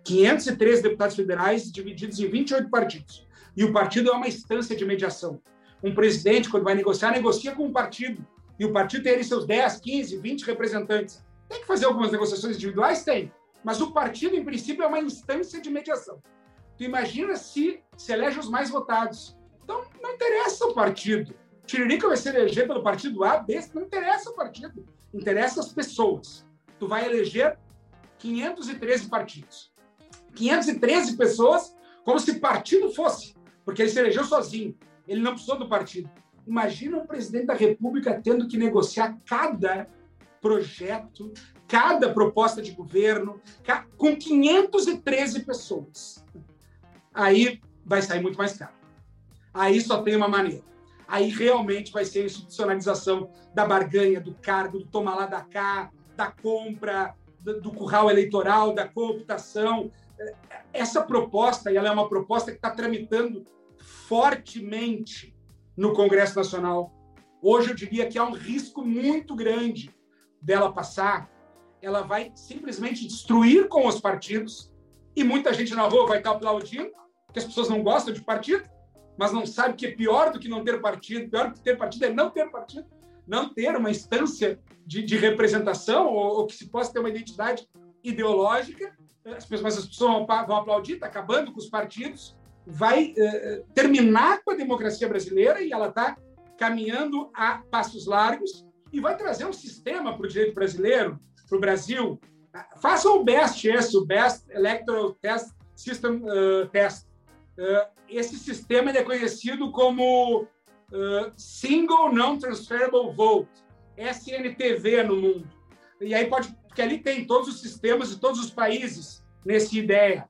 Speaker 4: 513 deputados federais divididos em 28 partidos, e o partido é uma instância de mediação. Um presidente, quando vai negociar, negocia com um partido, e o partido tem ali seus 10, 15, 20 representantes. Tem que fazer algumas negociações individuais? Tem. Mas o partido, em princípio, é uma instância de mediação. Tu imagina se se elege os mais votados. Então, não interessa o partido. Tiririca vai se eleger pelo partido A, B, não interessa o partido interessa as pessoas. Tu vai eleger 513 partidos. 513 pessoas como se partido fosse, porque ele se elegeu sozinho. Ele não precisou do partido. Imagina o presidente da República tendo que negociar cada projeto, cada proposta de governo, com 513 pessoas. Aí vai sair muito mais caro. Aí só tem uma maneira aí realmente vai ser a institucionalização da barganha, do cargo, do toma lá da cá, da compra, do, do curral eleitoral, da cooptação. Essa proposta, e ela é uma proposta que está tramitando fortemente no Congresso Nacional. Hoje eu diria que há um risco muito grande dela passar. Ela vai simplesmente destruir com os partidos e muita gente na rua vai estar aplaudindo, porque as pessoas não gostam de partido, mas não sabe que é pior do que não ter partido. Pior do que ter partido é não ter partido, não ter uma instância de, de representação ou, ou, que se possa ter uma identidade ideológica. As pessoas, mas as pessoas vão, aplaudir, está acabando com os partidos, vai eh, terminar com a democracia brasileira e ela está caminhando a passos largos e vai trazer um sistema para o direito brasileiro, para o Brasil. Façam o BEST, esse, o Best Electoral Test System uh, Test esse sistema é conhecido como uh, Single Non-Transferable Vote, SNTV no mundo. E aí pode, porque ali tem todos os sistemas de todos os países nessa ideia.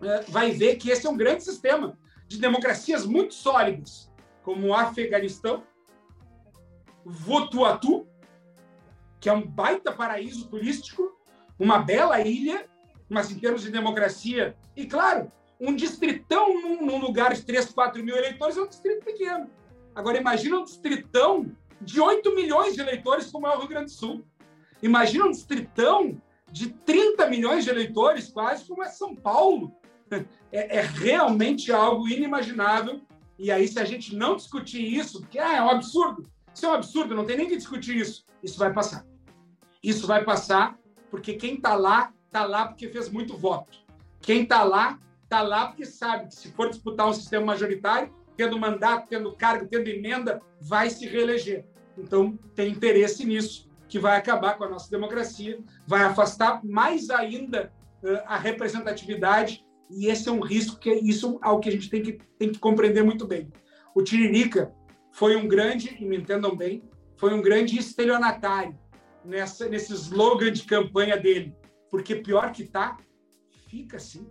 Speaker 4: Uh, vai ver que esse é um grande sistema de democracias muito sólidas, como o Afeganistão, Votuatu, que é um baita paraíso turístico, uma bela ilha, mas em termos de democracia, e claro, um distritão num, num, lugar de 3, 4 mil eleitores é um distrito pequeno. Agora, imagina um distritão de 8 milhões de eleitores, como é o Rio Grande do Sul. Imagina um distritão de 30 milhões de eleitores, quase, como é São Paulo. É, é realmente algo inimaginável. E aí, se a gente não discutir isso, porque ah, é um absurdo, isso é um absurdo, não tem nem que discutir isso, isso vai passar. Isso vai passar porque quem está lá, está lá porque fez muito voto. Quem está lá está lá porque sabe que se for disputar um sistema majoritário, tendo mandato, tendo cargo, tendo emenda, vai se reeleger. Então, tem interesse nisso, que vai acabar com a nossa democracia, vai afastar mais ainda uh, a representatividade, e esse é um risco que é isso é o que a gente tem que, tem que compreender muito bem. O Tiririca foi um grande, e me entendam bem, foi um grande estelionatário nessa, nesse slogan de campanha dele, porque pior que tá, fica assim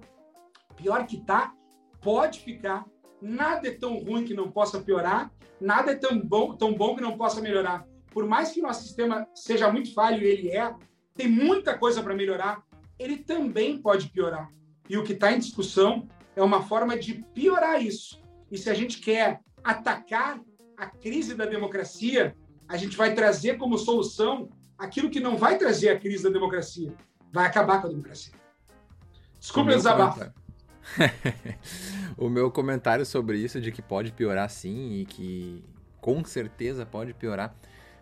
Speaker 4: pior que tá, pode ficar. Nada é tão ruim que não possa piorar, nada é tão bom, tão bom que não possa melhorar. Por mais que nosso sistema seja muito falho, e ele é, tem muita coisa para melhorar, ele também pode piorar. E o que está em discussão é uma forma de piorar isso. E se a gente quer atacar a crise da democracia, a gente vai trazer como solução aquilo que não vai trazer a crise da democracia, vai acabar com a democracia. Desculpe o desabafo.
Speaker 1: o meu comentário sobre isso, de que pode piorar sim e que com certeza pode piorar.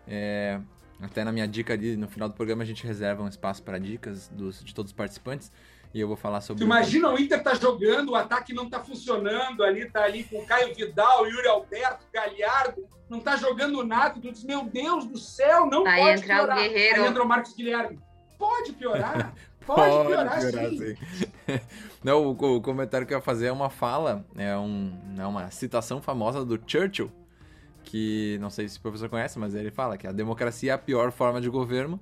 Speaker 1: É, até na minha dica ali, no final do programa, a gente reserva um espaço para dicas dos, de todos os participantes. E eu vou falar sobre.
Speaker 4: Tu imagina o Inter tá jogando, o ataque não tá funcionando ali, tá ali com Caio Vidal, Yuri Alberto, Galhardo, não tá jogando nada. Tu diz, meu Deus do céu, não Vai pode entrar piorar. O Guerreiro. Aí entra o Marcos Guilherme. Pode piorar. Pode, pode piorar, piorar sim. sim.
Speaker 1: Não, o, o, comentário que eu ia fazer é uma fala, é, um, é uma citação famosa do Churchill, que não sei se o professor conhece, mas ele fala que a democracia é a pior forma de governo.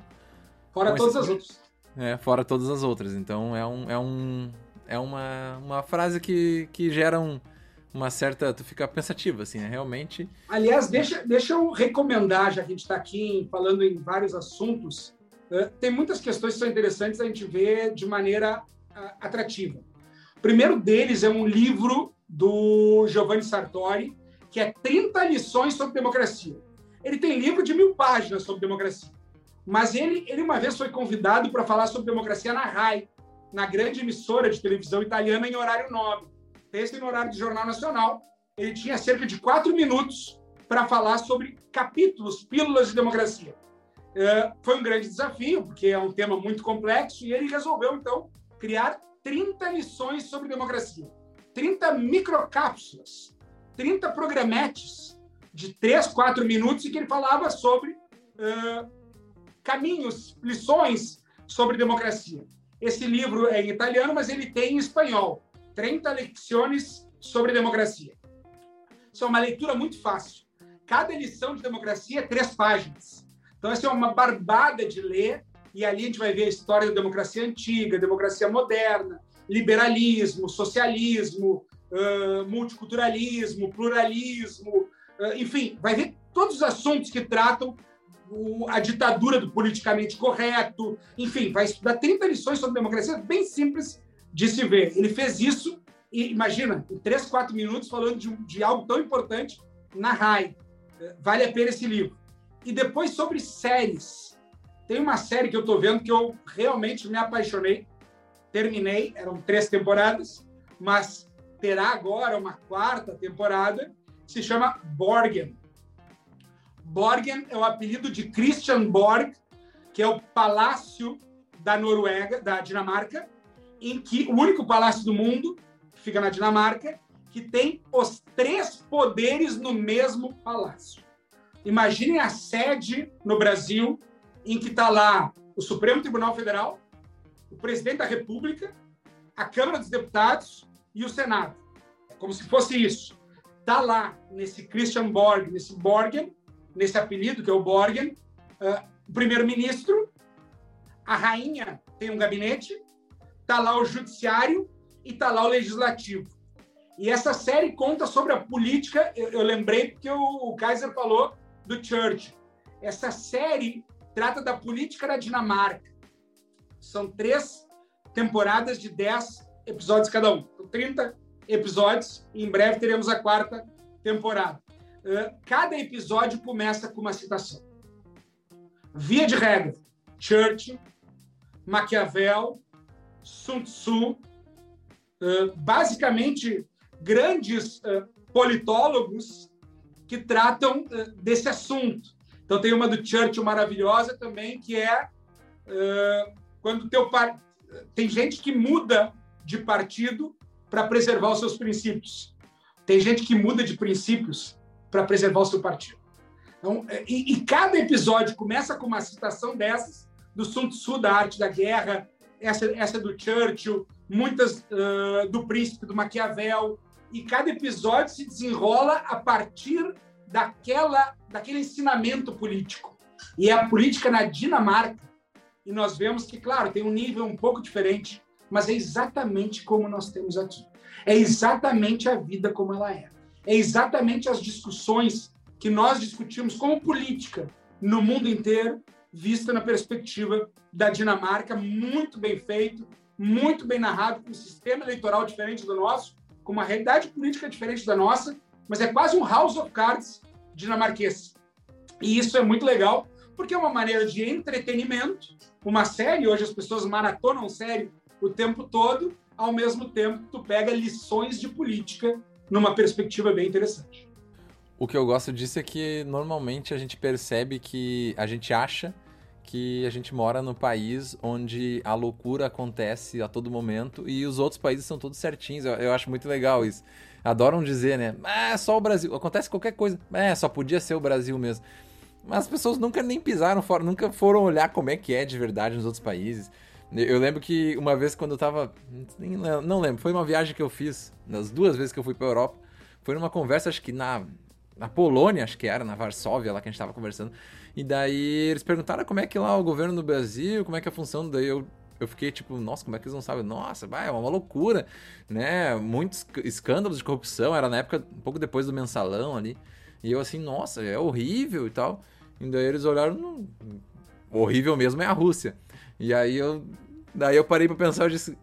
Speaker 4: Fora todas as outras.
Speaker 1: É, fora todas as outras. Então é um. É, um, é uma, uma frase que, que gera um, uma certa. Tu fica pensativo, assim, né? Realmente.
Speaker 4: Aliás, deixa, deixa eu recomendar, já que a gente está aqui falando em vários assuntos, tem muitas questões que são interessantes a gente ver de maneira atrativa. O primeiro deles é um livro do Giovanni Sartori, que é 30 lições sobre democracia. Ele tem livro de mil páginas sobre democracia. Mas ele, ele uma vez foi convidado para falar sobre democracia na RAI, na grande emissora de televisão italiana em horário nobre. Esse no horário do Jornal Nacional. Ele tinha cerca de quatro minutos para falar sobre capítulos, pílulas de democracia. É, foi um grande desafio, porque é um tema muito complexo, e ele resolveu, então, criar 30 lições sobre democracia. 30 microcápsulas, 30 programetes de 3, 4 minutos, em que ele falava sobre uh, caminhos, lições sobre democracia. Esse livro é em italiano, mas ele tem em espanhol. 30 lições sobre democracia. Isso é uma leitura muito fácil. Cada lição de democracia é três páginas. Então, essa é uma barbada de ler, e ali a gente vai ver a história da democracia antiga, democracia moderna, liberalismo, socialismo, uh, multiculturalismo, pluralismo, uh, enfim, vai ver todos os assuntos que tratam o, a ditadura do politicamente correto, enfim, vai estudar 30 lições sobre democracia, bem simples de se ver. Ele fez isso, e imagina, em 3, 4 minutos, falando de, de algo tão importante na RAI. Vale a pena esse livro. E depois sobre séries. Tem uma série que eu estou vendo que eu realmente me apaixonei. Terminei, eram três temporadas, mas terá agora uma quarta temporada, se chama Borgen. Borgen é o apelido de Christian Borg, que é o palácio da Noruega, da Dinamarca, em que o único palácio do mundo que fica na Dinamarca que tem os três poderes no mesmo palácio. Imaginem a sede no Brasil em que está lá o Supremo Tribunal Federal, o Presidente da República, a Câmara dos Deputados e o Senado. É como se fosse isso. Está lá nesse Christian Borg, nesse Borgen, nesse apelido, que é o Borgen, uh, o primeiro-ministro, a rainha tem um gabinete, está lá o judiciário e está lá o legislativo. E essa série conta sobre a política, eu, eu lembrei porque o, o Kaiser falou do Church. Essa série trata da política da Dinamarca. São três temporadas de dez episódios cada um. Então, 30 episódios e em breve teremos a quarta temporada cada episódio começa com uma citação. Via de regra, Churchill, Maquiavel, Sun Tzu, basicamente grandes politólogos que tratam desse assunto. Então tem uma do Churchill maravilhosa também, que é quando teu par... tem gente que muda de partido para preservar os seus princípios. Tem gente que muda de princípios para preservar o seu partido. Então, é, e, e, cada episódio começa com uma citação dessas, do Sun Tzu, da arte da guerra, essa, essa do Churchill, muitas uh, do Príncipe, do Maquiavel, e cada episódio se desenrola a partir daquela, daquele ensinamento político. E é a política na Dinamarca, e nós vemos que, claro, tem um nível um pouco diferente, mas é exatamente como nós temos aqui. É exatamente a vida como ela é é exatamente as discussões que nós discutimos como política no mundo inteiro, vista na perspectiva da Dinamarca, muito bem feito, muito bem narrado, com um sistema eleitoral diferente do nosso, com uma realidade política diferente da nossa, mas é quase um House of Cards dinamarquês. E isso é muito legal, porque é uma maneira de entretenimento, uma série, hoje as pessoas maratonam série o tempo todo, ao mesmo tempo tu pega lições de política numa perspectiva bem interessante.
Speaker 1: O que eu gosto disso é que normalmente a gente percebe que a gente acha que a gente mora no país onde a loucura acontece a todo momento e os outros países são todos certinhos. Eu, eu acho muito legal isso. Adoram dizer, né? Ah, é só o Brasil. Acontece qualquer coisa. É, só podia ser o Brasil mesmo. Mas as pessoas nunca nem pisaram fora, nunca foram olhar como é que é de verdade nos outros países. Eu lembro que uma vez quando eu tava. Não lembro, foi uma viagem que eu fiz, nas duas vezes que eu fui pra Europa. Foi numa conversa, acho que na, na Polônia, acho que era, na Varsóvia, lá que a gente tava conversando. E daí eles perguntaram como é que lá o governo do Brasil, como é que é a função. Daí eu eu fiquei tipo, nossa, como é que eles não sabem? Nossa, vai, é uma loucura, né? Muitos escândalos de corrupção, era na época, um pouco depois do mensalão ali. E eu assim, nossa, é horrível e tal. E daí eles olharam, horrível mesmo é a Rússia. E aí eu, daí eu parei para pensar, eu disse,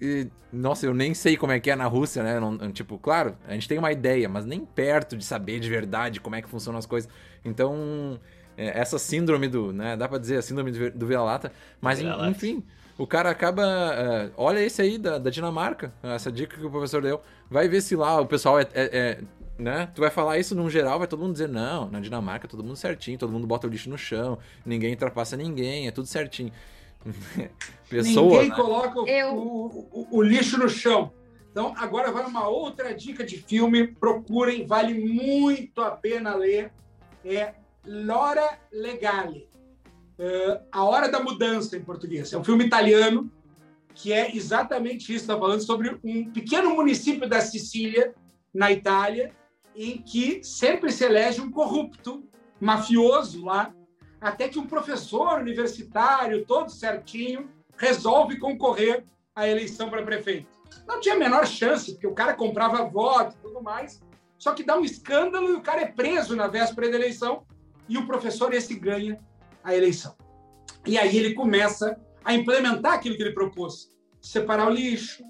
Speaker 1: e, nossa, eu nem sei como é que é na Rússia, né? Não, tipo, claro, a gente tem uma ideia, mas nem perto de saber de verdade como é que funcionam as coisas. Então, essa síndrome do, né? Dá pra dizer a síndrome do vira-lata. Mas, vira enfim, o cara acaba. É, olha esse aí da, da, Dinamarca, essa dica que o professor deu. Vai ver se lá o pessoal é, é, é, né? Tu vai falar isso num geral, vai todo mundo dizer, não, na Dinamarca todo mundo certinho, todo mundo bota o lixo no chão, ninguém ultrapassa ninguém, é tudo certinho.
Speaker 4: Pessoa, Ninguém né? coloca o, Eu... o, o, o, lixo no chão. Então, agora vai uma outra dica de filme. Procurem, vale muito a pena ler. É Lora Legale. Uh, a Hora da Mudança, em português. É um filme italiano que é exatamente isso. Está falando sobre um pequeno município da Sicília, na Itália, em que sempre se elege um corrupto, mafioso lá, até que um professor universitário, todo certinho, resolve concorrer à eleição para prefeito. Não tinha a menor chance, porque o cara comprava voto e tudo mais, só que dá um escândalo e o cara é preso na véspera da eleição e o professor esse ganha a eleição. E aí ele começa a implementar aquilo que ele propôs: separar o lixo,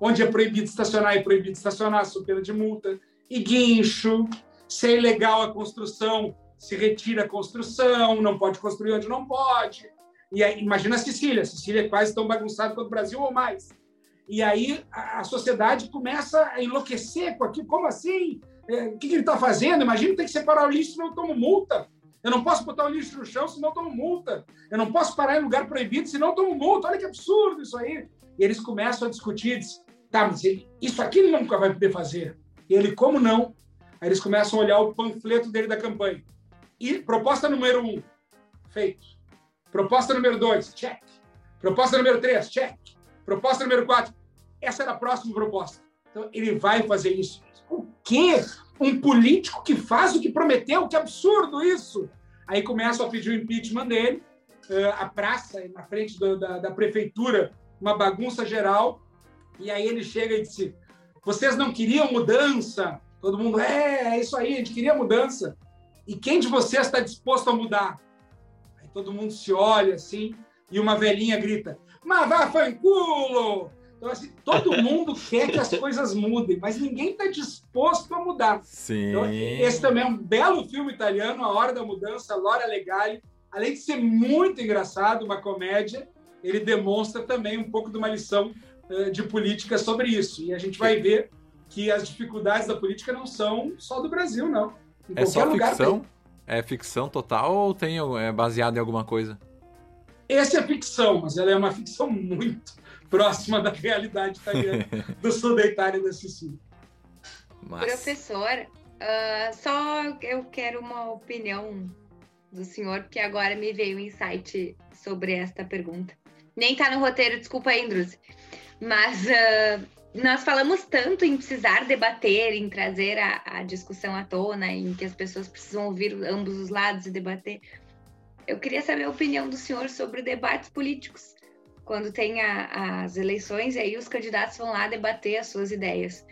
Speaker 4: onde é proibido estacionar, é proibido estacionar, sob pena de multa, e guincho, se é ilegal a construção, se retira a construção, não pode construir onde não pode. E aí, imagina a Sicília, a Sicília é quase tão bagunçada quanto o Brasil ou mais. E aí a, a sociedade começa a enlouquecer com aquilo. Como assim? É, o que, que ele está fazendo? Imagina ter que separar o lixo, senão eu tomo multa. Eu não posso botar o lixo no chão, senão eu tomo multa. Eu não posso parar em lugar proibido, senão eu tomo multa. Olha que absurdo isso aí. E eles começam a discutir, diz, tá, mas isso aqui ele nunca vai poder fazer. E ele, como não? Aí eles começam a olhar o panfleto dele da campanha. E proposta número um, feito. Proposta número dois, check. Proposta número três, check. Proposta número quatro, essa era a próxima proposta. Então, ele vai fazer isso. O quê? Um político que faz o que prometeu? Que absurdo isso! Aí começam a pedir o impeachment dele, uh, a praça na frente do, da, da prefeitura, uma bagunça geral. E aí ele chega e disse: Vocês não queriam mudança? Todo mundo, é, é isso aí, a gente queria mudança. E quem de vocês está disposto a mudar? Aí todo mundo se olha assim e uma velhinha grita: Mas vá, fanculo! Então, assim, todo mundo quer que as coisas mudem, mas ninguém está disposto a mudar.
Speaker 1: Sim.
Speaker 4: Então, esse também é um belo filme italiano, A Hora da Mudança, Laura Legale. Além de ser muito engraçado, uma comédia, ele demonstra também um pouco de uma lição uh, de política sobre isso. E a gente vai ver que as dificuldades da política não são só do Brasil, não.
Speaker 1: Em é só ficção? Tem. É ficção total ou tem, é baseado em alguma coisa?
Speaker 4: Essa é ficção, mas ela é uma ficção muito próxima da realidade italiana do sul da Itália e da Sicília.
Speaker 3: Mas... Professor, uh, só eu quero uma opinião do senhor, porque agora me veio um insight sobre esta pergunta. Nem tá no roteiro, desculpa, Indrus. Mas uh, nós falamos tanto em precisar debater, em trazer a, a, discussão à tona, em que as pessoas precisam ouvir ambos os lados e debater. Eu queria saber a opinião do senhor sobre debates políticos, quando tem a, as eleições e aí os candidatos vão lá debater as suas ideias.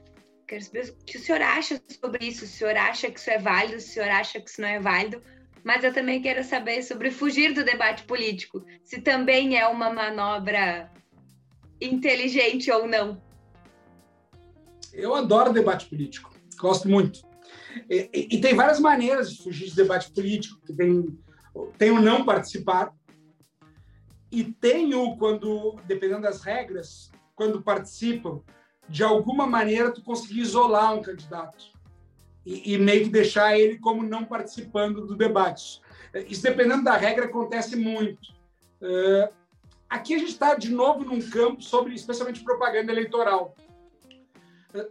Speaker 3: Quero saber o que o senhor acha sobre isso, o senhor acha que isso é válido, o senhor acha que isso não é válido, mas eu também quero saber sobre fugir do debate político, se também é uma manobra inteligente ou não.
Speaker 4: Eu adoro debate político, gosto muito. E, e, e, tem várias maneiras de fugir de debate político. Tem, tem o não participar, e tem o quando, dependendo das regras, quando participam, de alguma maneira tu conseguir isolar um candidato e, e meio que deixar ele como não participando do debate. Isso, dependendo da regra, acontece muito. Uh, aqui a gente está, de novo, num campo sobre, especialmente, propaganda eleitoral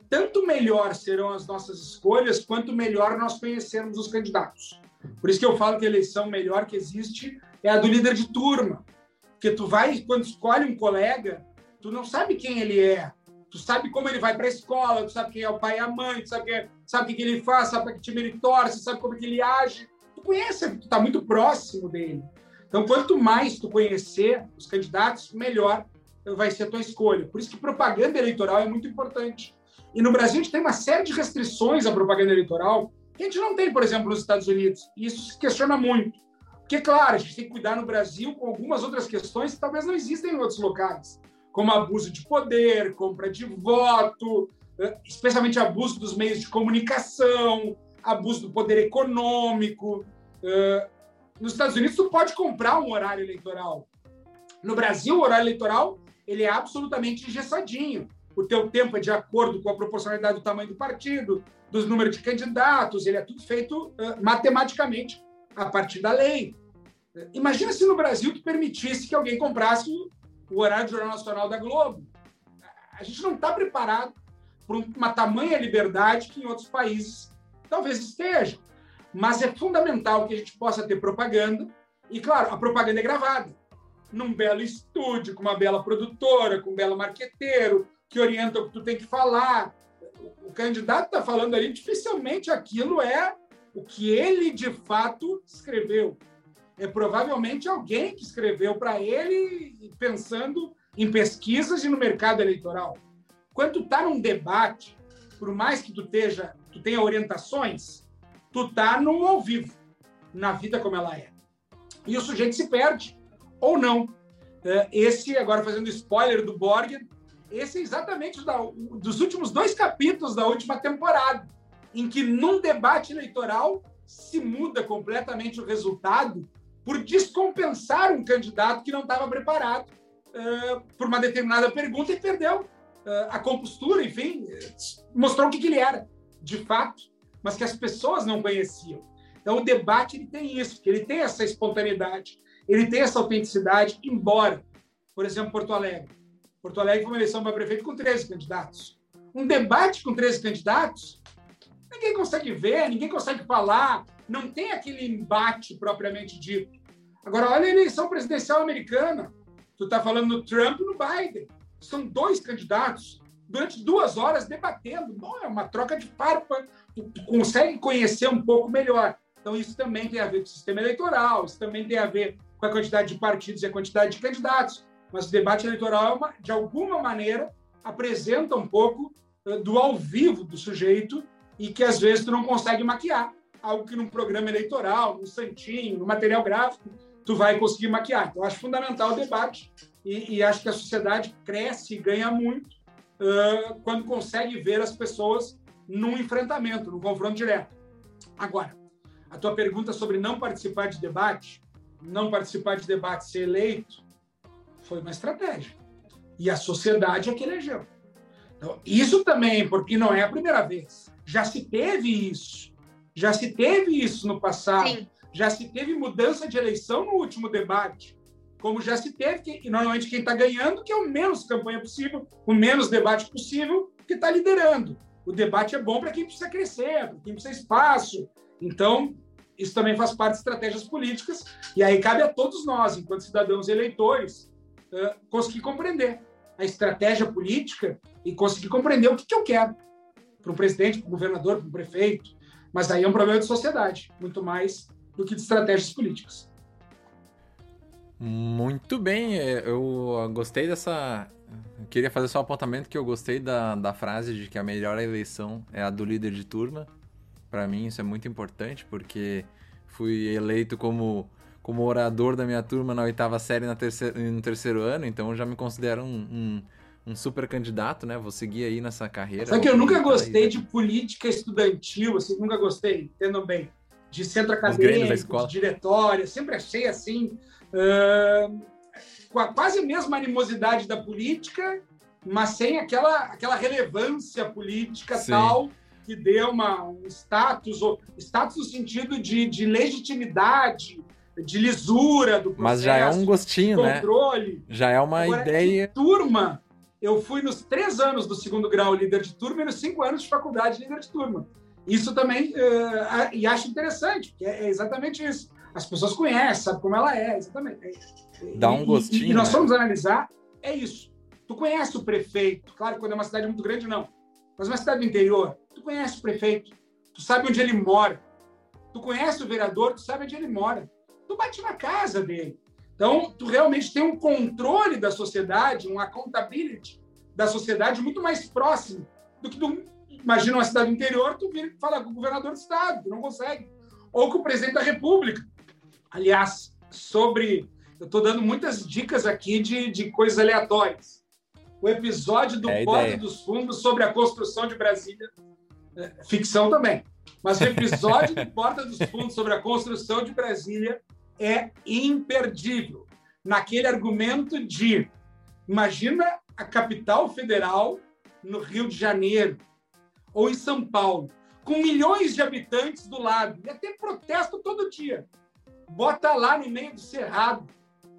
Speaker 4: tanto melhor serão as nossas escolhas, quanto melhor nós conhecermos os candidatos. Por isso que eu falo que a eleição melhor que existe é a do líder de turma. Porque tu vai, quando escolhe um colega, tu não sabe quem ele é. Tu sabe como ele vai para a escola, tu sabe quem é o pai e a mãe, tu sabe, quem é, sabe o que ele faz, sabe para que time ele torce, sabe como que ele age. Tu conhece, tu está muito próximo dele. Então, quanto mais tu conhecer os candidatos, melhor vai ser a tua escolha. Por isso que propaganda eleitoral é muito importante. E no Brasil a gente tem uma série de restrições à propaganda eleitoral que a gente não tem, por exemplo, nos Estados Unidos. E isso se questiona muito. Porque, claro, a gente tem que cuidar no Brasil com algumas outras questões que talvez não existem em outros locais, como abuso de poder, compra de voto, eh, especialmente abuso dos meios de comunicação, abuso do poder econômico. Eh, nos Estados Unidos, tu pode comprar um horário eleitoral. No Brasil, o horário eleitoral ele é absolutamente engessadinho. O teu tempo é de acordo com a proporcionalidade do tamanho do partido, dos números de candidatos, ele é tudo feito uh, matematicamente a partir da lei. Imagina se no Brasil tu permitisse que alguém comprasse o horário do Jornal Nacional da Globo. A gente não está preparado para uma tamanha liberdade que em outros países talvez esteja. Mas é fundamental que a gente possa ter propaganda, e claro, a propaganda é gravada num belo estúdio, com uma bela produtora, com um belo marqueteiro, que orienta o que tu tem que falar. O candidato está falando ali, dificilmente aquilo é o que ele de fato escreveu. É provavelmente alguém que escreveu para ele pensando em pesquisas e no mercado eleitoral. Quando tu está num debate, por mais que tu, esteja, tu tenha orientações, tu está no ao vivo, na vida como ela é. E o sujeito se perde ou não. É, esse, agora fazendo spoiler do Borgen, esse é exatamente da, dos últimos dois capítulos da última temporada, em que num debate eleitoral se muda completamente o resultado por descompensar um candidato que não estava preparado uh, por uma determinada pergunta e perdeu uh, a compostura, enfim, mostrou o que, que ele era, de fato, mas que as pessoas não conheciam. Então, o debate ele tem isso, que ele tem essa espontaneidade, ele tem essa autenticidade, embora, por exemplo, Porto Alegre. Porto Alegre foi uma eleição para prefeito com 13 candidatos. Um debate com 13 candidatos, ninguém consegue ver, ninguém consegue falar, não tem aquele embate propriamente dito. Agora, olha a eleição presidencial americana. Tu está falando no Trump e no Biden. São dois candidatos durante duas horas debatendo. Bom, é uma troca de farpa. Tu, tu consegue conhecer um pouco melhor. Então, isso também tem a ver com o sistema eleitoral, isso também tem a ver com a quantidade de partidos e a quantidade de candidatos, mas o debate eleitoral, é de alguma maneira, apresenta um pouco eh, do ao vivo do sujeito e que às vezes tu não consegue maquiar, algo que num programa eleitoral, no santinho, no material gráfico, tu vai conseguir maquiar. Então, acho fundamental o debate e, e acho que a sociedade cresce e ganha muito uh, quando consegue ver as pessoas num enfrentamento, num confronto direto. Agora, a tua pergunta sobre não participar de debate, não participar de debate, ser eleito, foi uma estratégia. E a sociedade é que elegeu. Então, isso também, porque não é a primeira vez. Já se teve isso. Já se teve isso no passado. Sim. Já se teve mudança de eleição no último debate. Como já se teve, e normalmente quem está ganhando, que é o menos campanha possível, o menos debate possível, que está liderando. O debate é bom para quem precisa crescer, para quem precisa espaço. Então, isso também faz parte de estratégias políticas, e aí cabe a todos nós, enquanto cidadãos eleitores, conseguir compreender a estratégia política e conseguir compreender o que, que eu quero para um presidente, para um governador, para um prefeito. Mas aí é um problema de sociedade, muito mais do que de estratégias políticas.
Speaker 1: Muito bem, é, eu gostei dessa. Eu queria fazer só um apontamento que eu gostei da, da frase de que a melhor eleição é a do líder de turma. Para mim isso é muito importante porque fui eleito como, como orador da minha turma na oitava série na terceira, no terceiro ano, então eu já me considero um, um, um super candidato, né? Vou seguir aí nessa carreira.
Speaker 4: Só que eu nunca gostei de política estudantil, assim, nunca gostei, entendam bem, de centro acadêmico, de diretória, sempre achei assim, uh, com a quase mesma animosidade da política, mas sem aquela, aquela relevância política Sim. tal que dê uma, um status, ou status no sentido de, de legitimidade, de lisura do processo.
Speaker 1: Mas já é um gostinho,
Speaker 4: controle.
Speaker 1: né? Já é uma Agora, ideia.
Speaker 4: turma, eu fui nos três anos do segundo grau líder de turma e nos cinco anos de faculdade líder de turma. Isso também, uh, e acho interessante, porque é exatamente isso. As pessoas conhecem, sabem como ela é, exatamente.
Speaker 1: Dá um gostinho.
Speaker 4: E, e nós né? vamos analisar, é isso. Tu conhece o prefeito, claro, quando é uma cidade muito grande, não. Mas uma cidade do interior, Tu conhece o prefeito, tu sabe onde ele mora. Tu conhece o vereador, tu sabe onde ele mora. Tu bate na casa dele. Então, tu realmente tem um controle da sociedade, um accountability da sociedade muito mais próximo do que do, imagina uma cidade interior, tu vira fala com o governador do estado, tu não consegue. Ou com o presidente da república. Aliás, sobre... Eu estou dando muitas dicas aqui de, de coisas aleatórias. O episódio do é Porta dos Fundos sobre a construção de Brasília, é, ficção também, mas o episódio do Porta dos Fundos sobre a construção de Brasília é imperdível. Naquele argumento de imagina a capital federal no Rio de Janeiro ou em São Paulo, com milhões de habitantes do lado, e até protesto todo dia. Bota lá no meio do cerrado,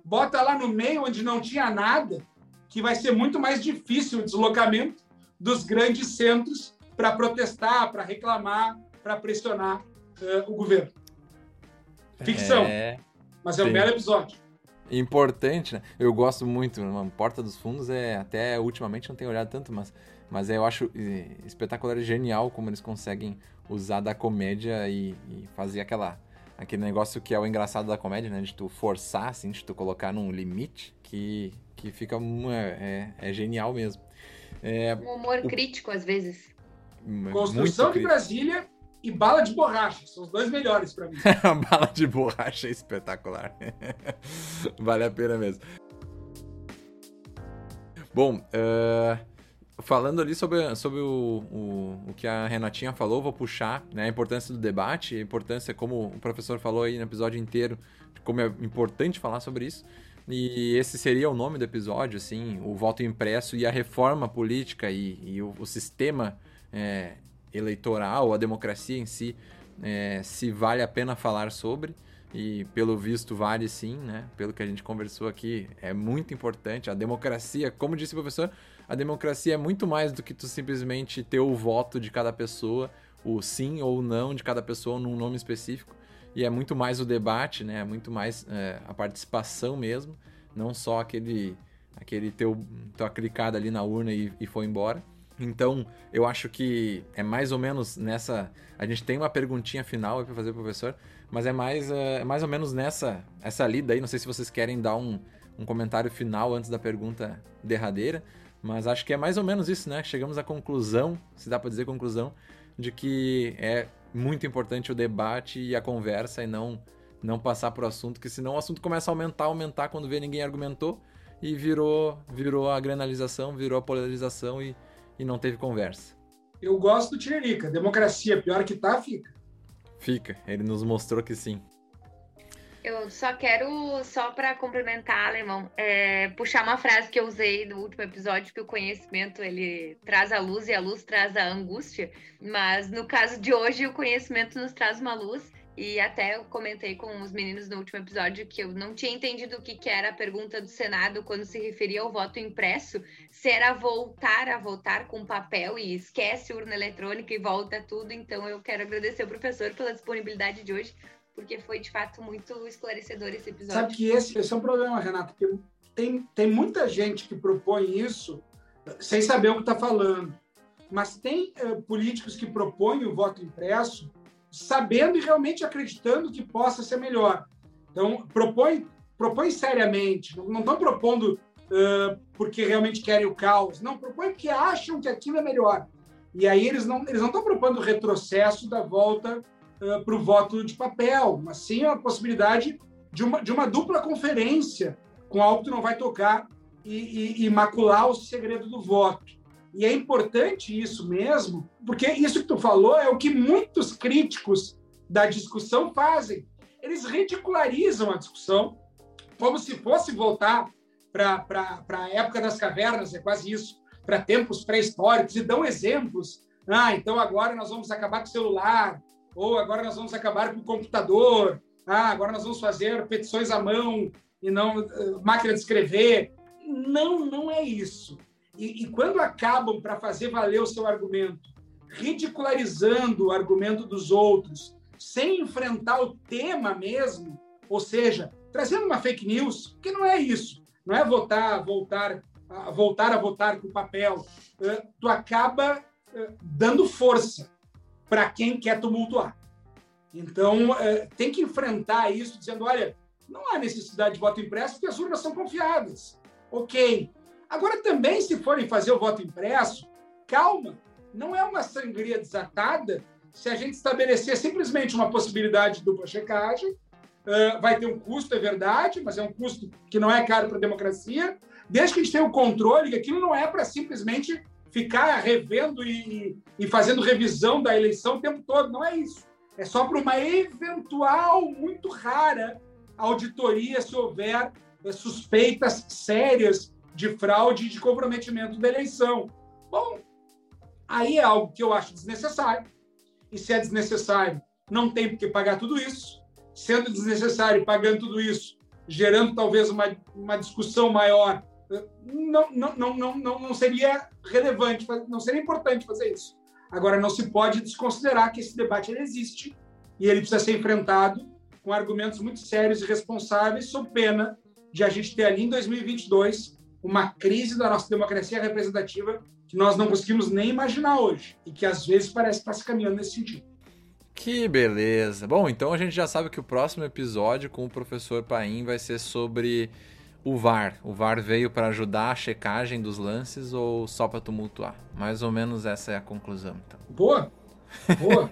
Speaker 4: bota lá no meio onde não tinha nada, que vai ser muito mais difícil o deslocamento dos grandes centros para protestar, para reclamar, para pressionar uh, o governo. Ficção. É... Mas é um belo episódio.
Speaker 1: Importante, né? Eu gosto muito, mano. Porta dos Fundos é. Até ultimamente não tenho olhado tanto, mas, mas eu acho espetacular e genial como eles conseguem usar da comédia e, e fazer aquela aquele negócio que é o engraçado da comédia, né? De tu forçar, assim, de tu colocar num limite que, que fica. É, é, é genial mesmo.
Speaker 3: É, um humor o... crítico, às vezes.
Speaker 4: Construção de Brasília e bala de borracha. São os dois melhores para mim.
Speaker 1: bala de borracha é espetacular. vale a pena mesmo. Bom, uh, falando ali sobre, sobre o, o, o, que a Renatinha falou, vou puxar né, a importância do debate, a importância, como o professor falou aí no episódio inteiro, como é importante falar sobre isso. E esse seria o nome do episódio, assim, o voto impresso e a reforma política e, e o, o, sistema é, eleitoral, a democracia em si, é, se vale a pena falar sobre. E pelo visto vale sim, né? Pelo que a gente conversou aqui, é muito importante. A democracia, como disse o professor, a democracia é muito mais do que tu simplesmente ter o voto de cada pessoa, o sim ou não de cada pessoa num nome específico. E é muito mais o debate, né? É muito mais é, a participação mesmo, não só aquele aquele teu tua clicada ali na urna e, e foi embora. Então, eu acho que é mais ou menos nessa. A gente tem uma perguntinha final para fazer pro professor, mas é mais, é, é mais ou menos nessa essa lida aí. Não sei se vocês querem dar um, um comentário final antes da pergunta derradeira, mas acho que é mais ou menos isso, né? Chegamos à conclusão, se dá para dizer conclusão, de que é muito importante o debate e a conversa e não não passar por assunto, que senão o assunto começa a aumentar, aumentar quando vê ninguém argumentou e virou virou a granalização, virou a polarização e e não teve conversa.
Speaker 4: Eu gosto do Tiririca. Democracia, pior que tá, fica.
Speaker 1: Fica. Ele nos mostrou que sim.
Speaker 3: Eu só quero, só para complementar, Alemão, é, puxar uma frase que eu usei no último episódio, que o conhecimento ele traz a luz e a luz traz a angústia. Mas no caso de hoje, o conhecimento nos traz uma luz e até eu comentei com os meninos no último episódio que eu não tinha entendido o que, que era a pergunta do Senado quando se referia ao voto impresso, se era voltar a votar com papel e esquece urna eletrônica e volta tudo. Então eu quero agradecer ao professor pela disponibilidade de hoje, porque foi de fato muito esclarecedor esse episódio.
Speaker 4: Sabe que esse, esse é um problema, Renato, porque tem, tem muita gente que propõe isso sem saber o que está falando. Mas tem uh, políticos que propõem o voto impresso sabendo e realmente acreditando que possa ser melhor. Então, propõe, propõe seriamente, não estão propondo uh, porque realmente querem o caos, não, propõe porque acham que aquilo é melhor. E aí eles não eles não estão propondo o retrocesso da volta uh, para o voto de papel, mas sim a possibilidade de uma, de uma dupla conferência com algo que não vai tocar e, e, e macular o segredo do voto. E é importante isso mesmo, porque isso que tu falou é o que muitos críticos da discussão fazem. Eles ridicularizam a discussão como se fosse voltar para a época das cavernas, é quase isso, para tempos pré-históricos, e dão exemplos. Ah, então agora nós vamos acabar com o celular, ou agora nós vamos acabar com o computador, ah, agora nós vamos fazer petições à mão e não uh, máquina de escrever. Não, não é isso. E, e quando acabam para fazer valer o seu argumento, ridicularizando o argumento dos outros, sem enfrentar o tema mesmo, ou seja, trazendo uma fake news, que não é isso, não é votar, voltar, voltar a votar com papel, tu acaba dando força para quem quer tumultuar. Então, tem que enfrentar isso dizendo, olha, não há necessidade de voto impresso porque as urnas são confiáveis. Ok. Agora, também, se forem fazer o voto impresso, calma, não é uma sangria desatada se a gente estabelecer simplesmente uma possibilidade de dupla checagem. Uh, vai ter um custo, é verdade, mas é um custo que não é caro para a democracia, desde que a gente tenha o controle que aquilo não é para simplesmente ficar revendo e, e, fazendo revisão da eleição o tempo todo. Não é isso. É só para uma eventual, muito rara auditoria se houver eh, suspeitas sérias de fraude e de comprometimento da eleição. Bom, aí é algo que eu acho desnecessário. E se é desnecessário, não tem por que pagar tudo isso. Sendo desnecessário, pagando tudo isso, gerando talvez uma, uma discussão maior, não, não, não, não, não seria relevante, não seria importante fazer isso. Agora, não se pode desconsiderar que esse debate ele existe e ele precisa ser enfrentado com argumentos muito sérios e responsáveis, sob pena de a gente ter ali em 2022 uma crise da nossa democracia representativa que nós não conseguimos nem imaginar hoje e que às vezes parece estar se caminhando nesse sentido.
Speaker 1: Que beleza! Bom, então a gente já sabe que o próximo episódio com o professor Paim vai ser sobre o VAR. O VAR veio para ajudar a checagem dos lances ou só para tumultuar? Mais ou menos essa é a conclusão. Então.
Speaker 4: Boa! Boa!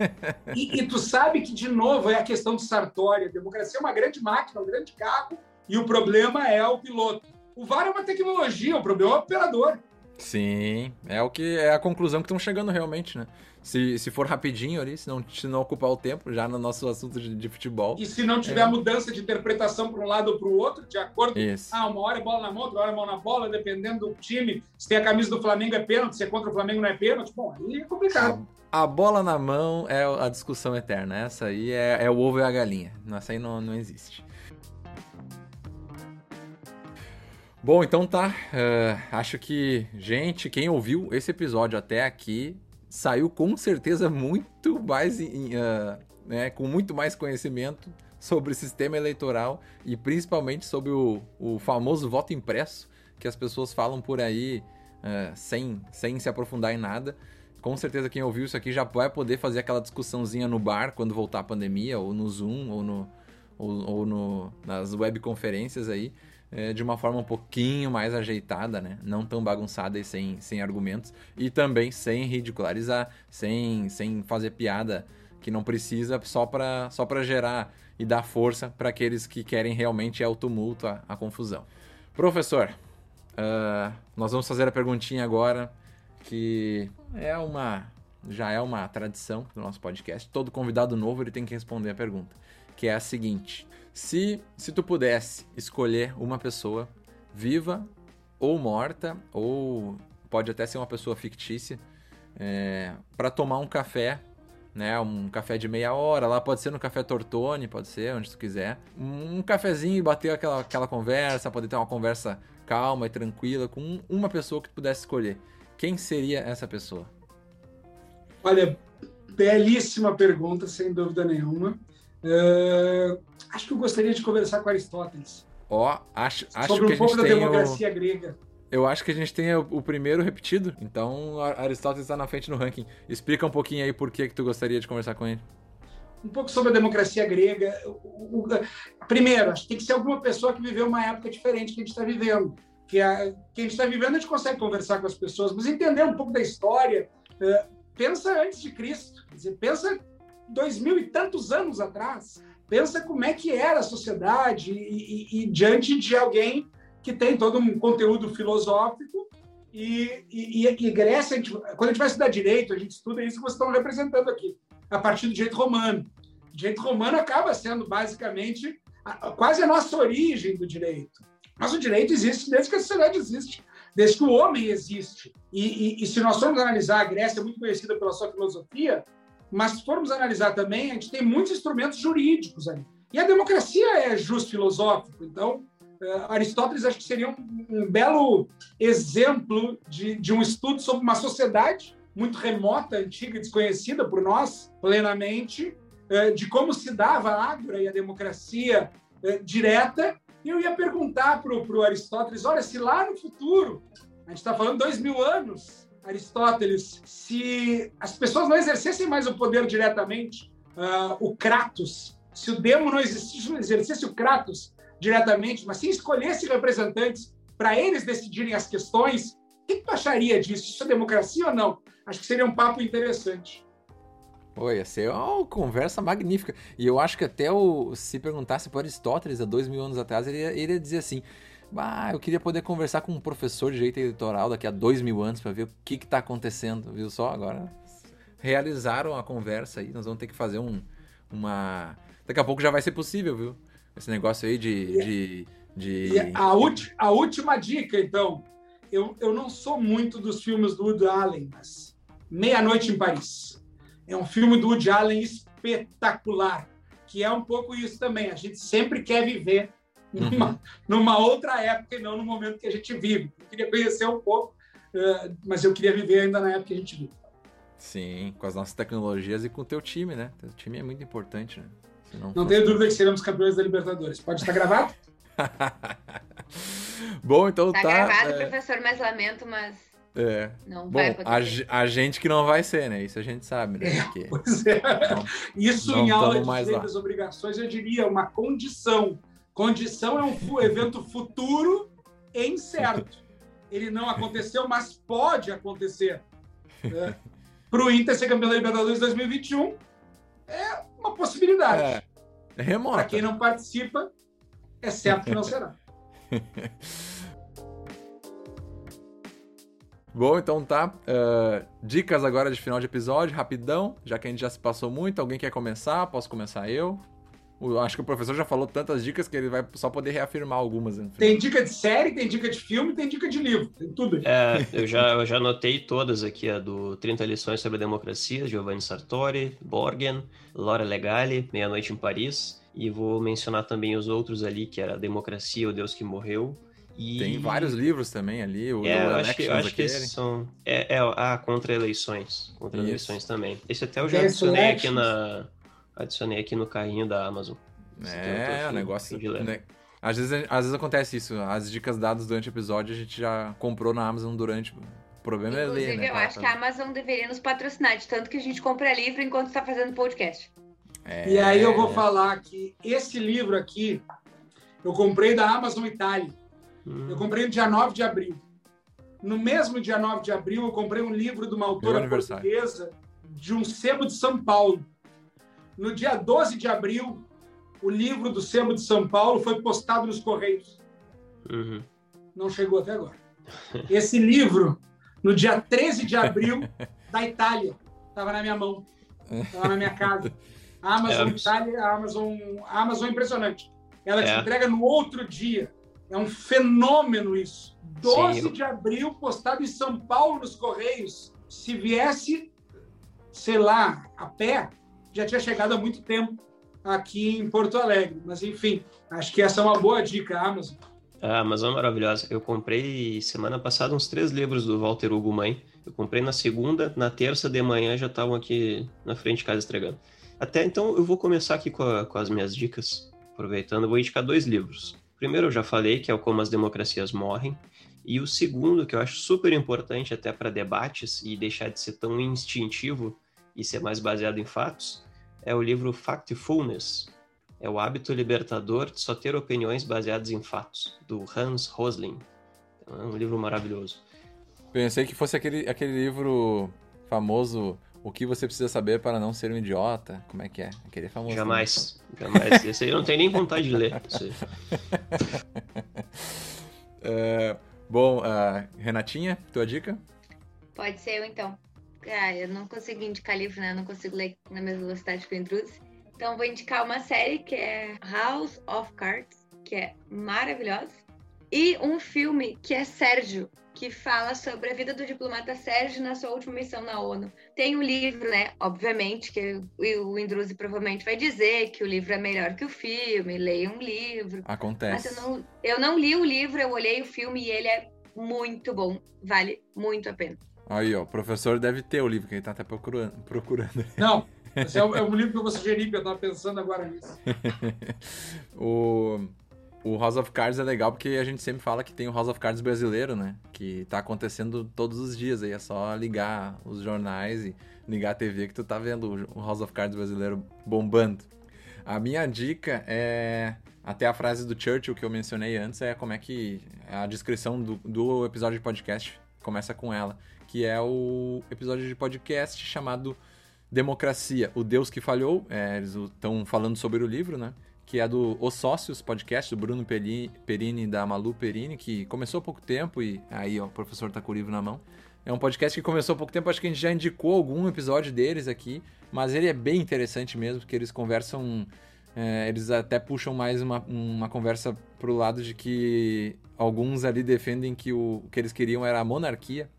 Speaker 4: e, e, tu sabe que, de novo, é a questão do Sartori. A democracia é uma grande máquina, um grande carro, e o problema é o piloto. O VAR é uma tecnologia, o problema é o operador.
Speaker 1: Sim, é o que é a conclusão que estão chegando realmente, né? Se, se for rapidinho ali, se não, se não ocupar o tempo, já no nosso assunto de, de futebol.
Speaker 4: E se não tiver é... mudança de interpretação para um lado ou para o outro, de acordo Isso. Ah, uma hora é bola na mão, outra hora é mão na bola, dependendo do time. Se tem a camisa do Flamengo é pênalti, se é contra o Flamengo não é pênalti. Bom, aí é complicado.
Speaker 1: A, a bola na mão é a discussão eterna. Essa aí é, é o ovo e a galinha. Essa aí não, não existe. Bom, então tá. Uh, acho que, gente, quem ouviu esse episódio até aqui saiu com certeza muito mais, uh, né, com muito mais conhecimento sobre o sistema eleitoral e principalmente sobre o, o famoso voto impresso que as pessoas falam por aí uh, sem, sem se aprofundar em nada. Com certeza quem ouviu isso aqui já vai poder fazer aquela discussãozinha no bar quando voltar a pandemia, ou no Zoom, ou, no, ou, ou no, nas webconferências aí é, de uma forma um pouquinho mais ajeitada, né? Não tão bagunçada e sem, sem argumentos. E também sem ridicularizar, sem, sem fazer piada que não precisa só para só gerar e dar força para aqueles que querem realmente é o tumulto, a, a confusão. Professor, uh, nós vamos fazer a perguntinha agora que é uma já é uma tradição do nosso podcast. Todo convidado novo ele tem que responder a pergunta, que é a seguinte: se, se tu pudesse escolher uma pessoa viva ou morta, ou pode até ser uma pessoa fictícia, é, para tomar um café, né? Um café de meia hora, lá pode ser no Café Tortone, pode ser, onde tu quiser. Um cafezinho e bater aquela, aquela conversa, poder ter uma conversa calma e tranquila com uma pessoa que tu pudesse escolher. Quem seria essa pessoa?
Speaker 4: Olha, belíssima pergunta, sem dúvida nenhuma. Uh, acho que eu gostaria de conversar com Aristóteles.
Speaker 1: Ó, oh, acho, acho
Speaker 4: sobre
Speaker 1: que
Speaker 4: um pouco da democracia o... grega.
Speaker 1: Eu acho que a gente tem o primeiro repetido, então Aristóteles está na frente no ranking. Explica um pouquinho aí por que, que tu gostaria de conversar com ele.
Speaker 4: Um pouco sobre a democracia grega. Primeiro, acho que tem que ser alguma pessoa que viveu uma época diferente que a gente está vivendo. Que a, que a gente está vivendo, a gente consegue conversar com as pessoas, mas entender um pouco da história. Uh, pensa antes de Cristo. Dizer, pensa dois mil e tantos anos atrás. Pensa como é que era a sociedade e, e, e diante de alguém que tem todo um conteúdo filosófico e, e, e Grécia, a gente, quando a gente vai estudar direito, a gente estuda isso que vocês estão representando aqui, a partir do direito romano. O direito romano acaba sendo basicamente a, quase a nossa origem do direito. Mas o direito existe desde que a sociedade existe, desde que o homem existe. E, e se nós formos analisar, a Grécia é muito conhecida pela sua filosofia, mas se formos analisar também, a gente tem muitos instrumentos jurídicos ali. E a democracia é justo filosófico. Então, uh, Aristóteles acho que seria um, um belo exemplo de, de, um estudo sobre uma sociedade muito remota, antiga, desconhecida por nós plenamente, uh, de como se dava a ágora e a democracia uh, direta. E eu ia perguntar para o Aristóteles: olha, se lá no futuro, a gente está falando dois mil anos, Aristóteles, se as pessoas não exercessem mais o poder diretamente, uh, o Kratos, se o demo não existisse, exercesse o Kratos, diretamente, mas se escolhesse representantes para eles decidirem as questões, o que, tu acharia disso? Isso é democracia ou não? Acho que seria um papo interessante.
Speaker 1: Pô, ia ser uma conversa magnífica. E eu acho que até o, se perguntasse para Aristóteles há dois mil anos atrás, ele ia, ele ia dizer assim: ah, eu queria poder conversar com um professor de direito eleitoral daqui a dois mil anos para ver o que está acontecendo, viu só? Agora realizaram a conversa aí, nós vamos ter que fazer um, uma. Daqui a pouco já vai ser possível, viu? Esse negócio aí de. de, de...
Speaker 4: A, a última dica, então. Eu, eu não sou muito dos filmes do Woody Allen, mas Meia-Noite em Paris. É um filme do Woody Allen espetacular, que é um pouco isso também. A gente sempre quer viver numa, uhum. numa outra época e não no momento que a gente vive. Eu queria conhecer um pouco, uh, mas eu queria viver ainda na época que a gente vive.
Speaker 1: Sim, com as nossas tecnologias e com o teu time, né? O time é muito importante, né?
Speaker 4: não, não tenho dúvida que seremos campeões da Libertadores. Pode estar gravado?
Speaker 1: Bom, então tá.
Speaker 3: Tá gravado, é... professor, mas lamento, mas.
Speaker 1: É. Não Bom, vai a, a, gente que não vai ser, né? Isso a gente sabe, né?
Speaker 4: É, é. Não, Isso não em aula de lei das obrigações, eu diria uma condição Condição é um evento futuro e incerto. Ele não aconteceu, mas pode acontecer. Né? Para o Inter ser campeão da Libertadores 2021 é uma possibilidade. É,
Speaker 1: é remota.
Speaker 4: Para quem não participa, é certo que não será.
Speaker 1: Bom, então tá. Uh, dicas agora de final de episódio, rapidão, já que a gente já se passou muito. Alguém quer começar? Posso começar eu? Acho que o professor já falou tantas dicas que ele vai só poder reafirmar algumas. Né?
Speaker 4: Tem dica de série, tem dica de filme, tem dica de livro, tem tudo.
Speaker 2: É, eu já, eu já anotei todas aqui, a do 30 lições sobre a democracia, Giovanni Sartori, Borgen, Laura Legale, Meia-Noite em Paris, e vou mencionar também os outros ali, que era Democracia, o Deus que Morreu,
Speaker 1: e... Tem vários livros também ali. O
Speaker 2: é, eu acho que, eu acho que esses são. É, é, ah, contra eleições. Contra Isso. eleições também. Esse até eu já adicionei aqui na, adicionei aqui no carrinho da Amazon.
Speaker 1: É, o negócio. Né? Às vezes, às vezes acontece isso. As dicas dadas durante o episódio a gente já comprou na Amazon durante. O problema
Speaker 3: Inclusive,
Speaker 1: é ler, né?
Speaker 3: eu acho que a Amazon deveria nos patrocinar, de tanto que a gente compra livro enquanto está fazendo podcast.
Speaker 4: É... E aí eu vou falar que esse livro aqui eu comprei da Amazon Itália. Hum. Eu comprei no dia 9 de abril. No mesmo dia 9 de abril, eu comprei um livro de uma autora portuguesa de um sebo de São Paulo. No dia 12 de abril, o livro do Sebo de São Paulo foi postado nos Correios. Uhum. Não chegou até agora. Esse livro, no dia 13 de abril, da Itália, estava na minha mão, estava na minha casa. A Amazon é. Itália, a Amazon, a Amazon é impressionante. Ela te é. entrega no outro dia. É um fenômeno isso. 12 Sim. de abril, postado em São Paulo nos Correios. Se viesse, sei lá, a pé, já tinha chegado há muito tempo aqui em Porto Alegre. Mas, enfim, acho que essa é uma boa dica, Amazon.
Speaker 2: A Amazon é maravilhosa. Eu comprei semana passada uns três livros do Walter Hugo Mãe. Eu comprei na segunda, na terça de manhã já estavam aqui na frente de casa estregando. Até então eu vou começar aqui com, a, com as minhas dicas. Aproveitando, vou indicar dois livros. Primeiro eu já falei, que é o Como as Democracias Morrem. E o segundo, que eu acho super importante até para debates e deixar de ser tão instintivo, e ser mais baseado em fatos, é o livro Factfulness. É o hábito libertador de só ter opiniões baseadas em fatos, do Hans Rosling. É um livro maravilhoso.
Speaker 1: Pensei que fosse aquele, aquele livro famoso O que você precisa saber para não ser um idiota. Como é que é? Aquele é famoso.
Speaker 2: Jamais. Também. Jamais. Esse aí eu não tenho nem vontade de ler.
Speaker 1: é, bom, uh, Renatinha, tua dica?
Speaker 3: Pode ser eu então. Ah, eu não consigo indicar livro, né? Eu não consigo ler na mesma velocidade que o Intrusi. Então vou indicar uma série que é House of Cards, que é maravilhosa. E um filme que é Sérgio, que fala sobre a vida do diplomata Sérgio na sua última missão na ONU. Tem o um livro, né? Obviamente, que o Indruzi provavelmente vai dizer que o livro é melhor que o filme, leia um livro.
Speaker 1: Acontece.
Speaker 3: Mas eu não, eu não li o livro, eu olhei o filme e ele é muito bom. Vale muito a pena.
Speaker 1: Aí, ó, o professor deve ter o livro que ele tá até procurando. procurando.
Speaker 4: Não, esse é o, é o livro que eu vou sugerir, que eu tava pensando agora nisso.
Speaker 1: o, o House of Cards é legal porque a gente sempre fala que tem o House of Cards brasileiro, né? Que tá acontecendo todos os dias aí. É só ligar os jornais e ligar a TV que tu tá vendo o House of Cards brasileiro bombando. A minha dica é. Até a frase do Churchill que eu mencionei antes é como é que a descrição do, do episódio de podcast começa com ela, que é o episódio de podcast chamado Democracia, o Deus que Falhou. É, eles estão falando sobre o livro, né? Que é do Os Sócios Podcast, do Bruno Perini da Malu Perini, que começou há pouco tempo e aí ó, o professor tá com o livro na mão. É um podcast que começou há pouco tempo, acho que a gente já indicou algum episódio deles aqui, mas ele é bem interessante mesmo, porque eles conversam. É, eles até puxam mais uma, uma conversa pro lado de que alguns ali defendem que o, o que eles queriam era a monarquia.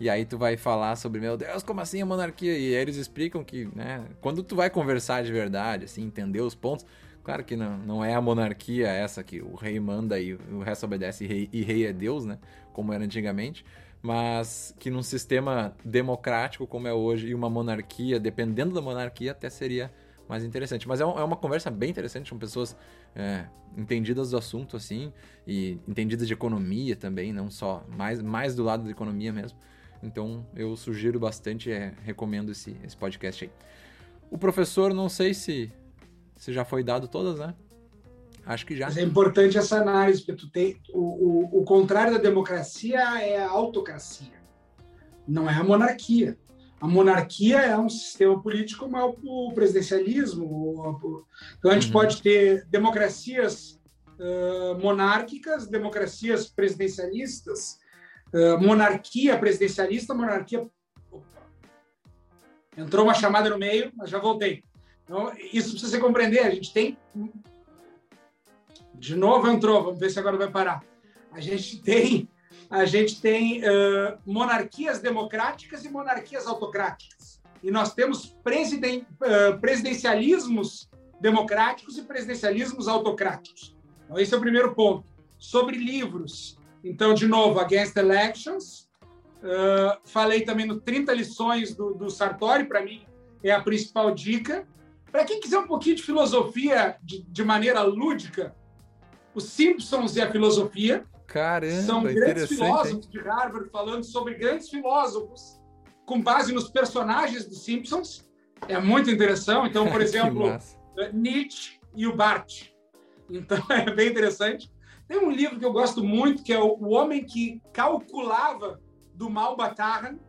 Speaker 1: E aí tu vai falar sobre, meu Deus, como assim a monarquia? E aí eles explicam que, né, quando tu vai conversar de verdade, assim, entender os pontos, claro que não, não é a monarquia essa que o rei manda e o resto obedece e rei, e rei é Deus, né, como era antigamente, mas que num sistema democrático como é hoje e uma monarquia, dependendo da monarquia, até seria mais interessante. Mas é, um, é uma conversa bem interessante com pessoas é, entendidas do assunto, assim, e entendidas de economia também, não só, mais, mais do lado da economia mesmo. Então eu sugiro bastante, é, recomendo esse, esse podcast aí. O professor, não sei se, se já foi dado todas, né? Acho que já.
Speaker 4: Mas é importante essa análise, porque tu tem o, o, o contrário da democracia é a autocracia, não é a monarquia. A monarquia é um sistema político é o presidencialismo. Então a gente uhum. pode ter democracias uh, monárquicas, democracias presidencialistas, monarquia presidencialista, monarquia. Opa. Entrou uma chamada no meio, mas já voltei. Então, isso precisa se compreender. A gente tem de novo entrou, vamos ver se agora vai parar. A gente tem, a gente tem uh, monarquias democráticas e monarquias autocráticas. E nós temos presiden, uh, presidencialismos democráticos e presidencialismos autocráticos. Então, esse é o primeiro ponto. Sobre livros, então, de novo, Against Elections. Uh, falei também no 30 lições do, do Sartori, para mim, é a principal dica. Para quem quiser um pouquinho de filosofia de, de maneira lúdica, os Simpsons e a filosofia.
Speaker 1: Caramba,
Speaker 4: São grandes filósofos de Harvard falando sobre grandes filósofos com base nos personagens dos Simpsons. É muito interessante. Então, por exemplo, Nietzsche e o Bart. Então, é bem interessante. Tem um livro que eu gosto muito, que é O Homem que Calculava, do Malbatarran,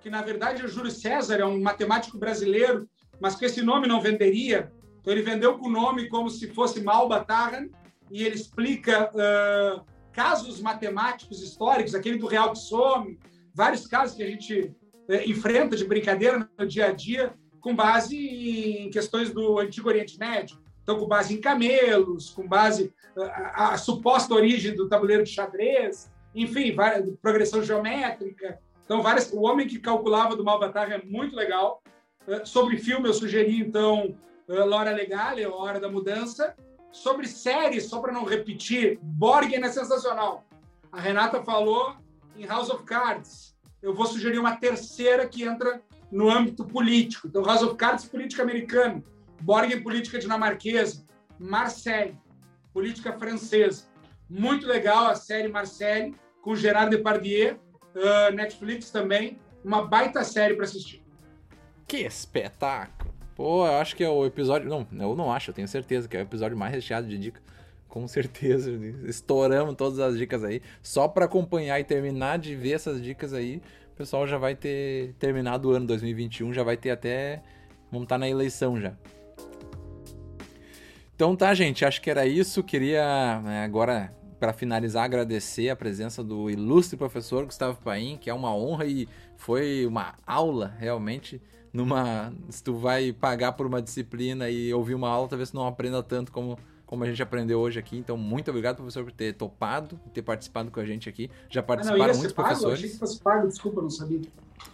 Speaker 4: que na verdade é Júlio César, é um matemático brasileiro, mas que esse nome não venderia. Então, ele vendeu com o nome como se fosse Malbatarran, e ele explica uh, casos matemáticos históricos, aquele do real que some, vários casos que a gente uh, enfrenta de brincadeira no dia a dia, com base em questões do Antigo Oriente Médio. Então, com base em camelos, com base uh, a, a, suposta origem do tabuleiro de xadrez, enfim, várias, progressão geométrica. Então, várias, o homem que calculava do Malbatar é muito legal. sobre filme, eu sugeri, então, Laura Legale, A Hora da Mudança, Sobre séries, só para não repetir, Borgen é sensacional. A Renata falou em House of Cards. Eu vou sugerir uma terceira que entra no âmbito político. Então, House of Cards, política americana. Borgen, política dinamarquesa. Marseille, política francesa. Muito legal a série Marseille, com Gerard Depardieu. Uh, Netflix também. Uma baita série para assistir.
Speaker 1: Que espetáculo! Pô, eu acho que é o episódio. Não, eu não acho, eu tenho certeza que é o episódio mais recheado de dicas. Com certeza. Estouramos todas as dicas aí. Só para acompanhar e terminar de ver essas dicas aí, o pessoal já vai ter terminado o ano 2021, já vai ter até. Vamos estar na eleição já. Então tá, gente, acho que era isso. Queria né, agora, para finalizar, agradecer a presença do ilustre professor Gustavo Paim, que é uma honra e foi uma aula realmente numa. Se tu vai pagar por uma disciplina e ouvir uma aula, talvez tu não aprenda tanto como, como a gente aprendeu hoje aqui. Então, muito obrigado, professor, por ter topado, ter participado com a gente aqui. Já participaram ah, não, muitos
Speaker 4: pago?
Speaker 1: professores.
Speaker 4: Eu achei que fosse pago, desculpa, não sabia.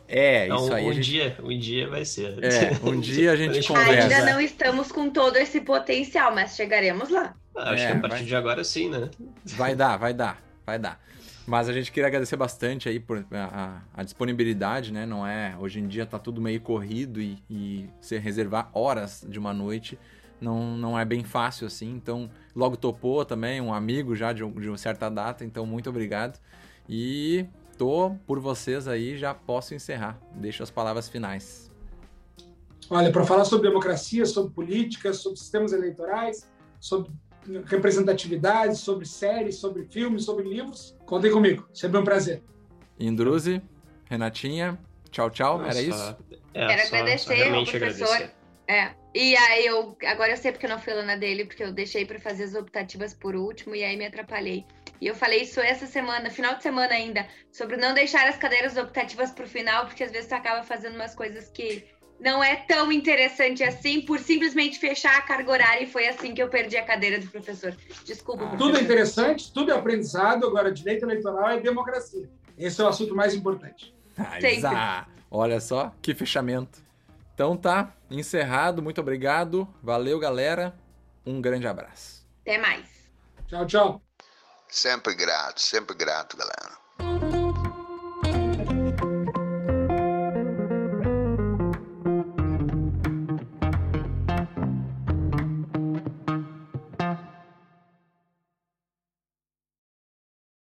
Speaker 1: É, então, isso aí.
Speaker 2: Um gente... dia, um dia vai ser.
Speaker 1: É, um dia a gente conversa.
Speaker 3: Ainda não estamos com todo esse potencial, mas chegaremos lá.
Speaker 2: Ah, acho é, que a partir vai... de agora sim, né?
Speaker 1: Vai dar, vai dar, vai dar. Mas a gente queria agradecer bastante aí por a, a, disponibilidade, né? Não é. Hoje em dia tá tudo meio corrido e, e se reservar horas de uma noite não, não é bem fácil assim. Então, logo topou também, um amigo já de, de uma certa data. Então, muito obrigado. E por vocês aí, já posso encerrar. Deixo as palavras finais.
Speaker 4: Olha, para falar sobre democracia, sobre política, sobre sistemas eleitorais, sobre representatividade, sobre séries, sobre filmes, sobre livros, contem comigo. Sempre um prazer.
Speaker 1: Indruzi, Renatinha, tchau, tchau.
Speaker 2: Não,
Speaker 1: Era isso?
Speaker 2: é,
Speaker 3: Quero
Speaker 2: só-
Speaker 3: agradecer
Speaker 2: só
Speaker 3: ao professor.
Speaker 2: agradecer.
Speaker 3: É. E aí eu agora eu sei porque eu não fui aluna dele, porque eu deixei pra fazer as optativas por último e aí me atrapalhei. E eu falei isso essa semana, final de semana ainda, sobre não deixar as cadeiras optativas pro final, porque às vezes tu acaba fazendo umas coisas que não é tão interessante assim, por simplesmente fechar a carga horária e foi assim que eu perdi a cadeira do professor. Desculpa,
Speaker 1: Ah,
Speaker 4: Tudo é
Speaker 3: professor.
Speaker 4: interessante, tudo é aprendizado. Agora, direito eleitoral é democracia. Esse é o assunto mais importante.
Speaker 1: Ah, Olha só, que fechamento. Então tá, encerrado. Muito obrigado. Valeu, galera. Um grande abraço.
Speaker 3: Até mais.
Speaker 4: Tchau, tchau.
Speaker 5: Sempre grato, sempre grato, galera.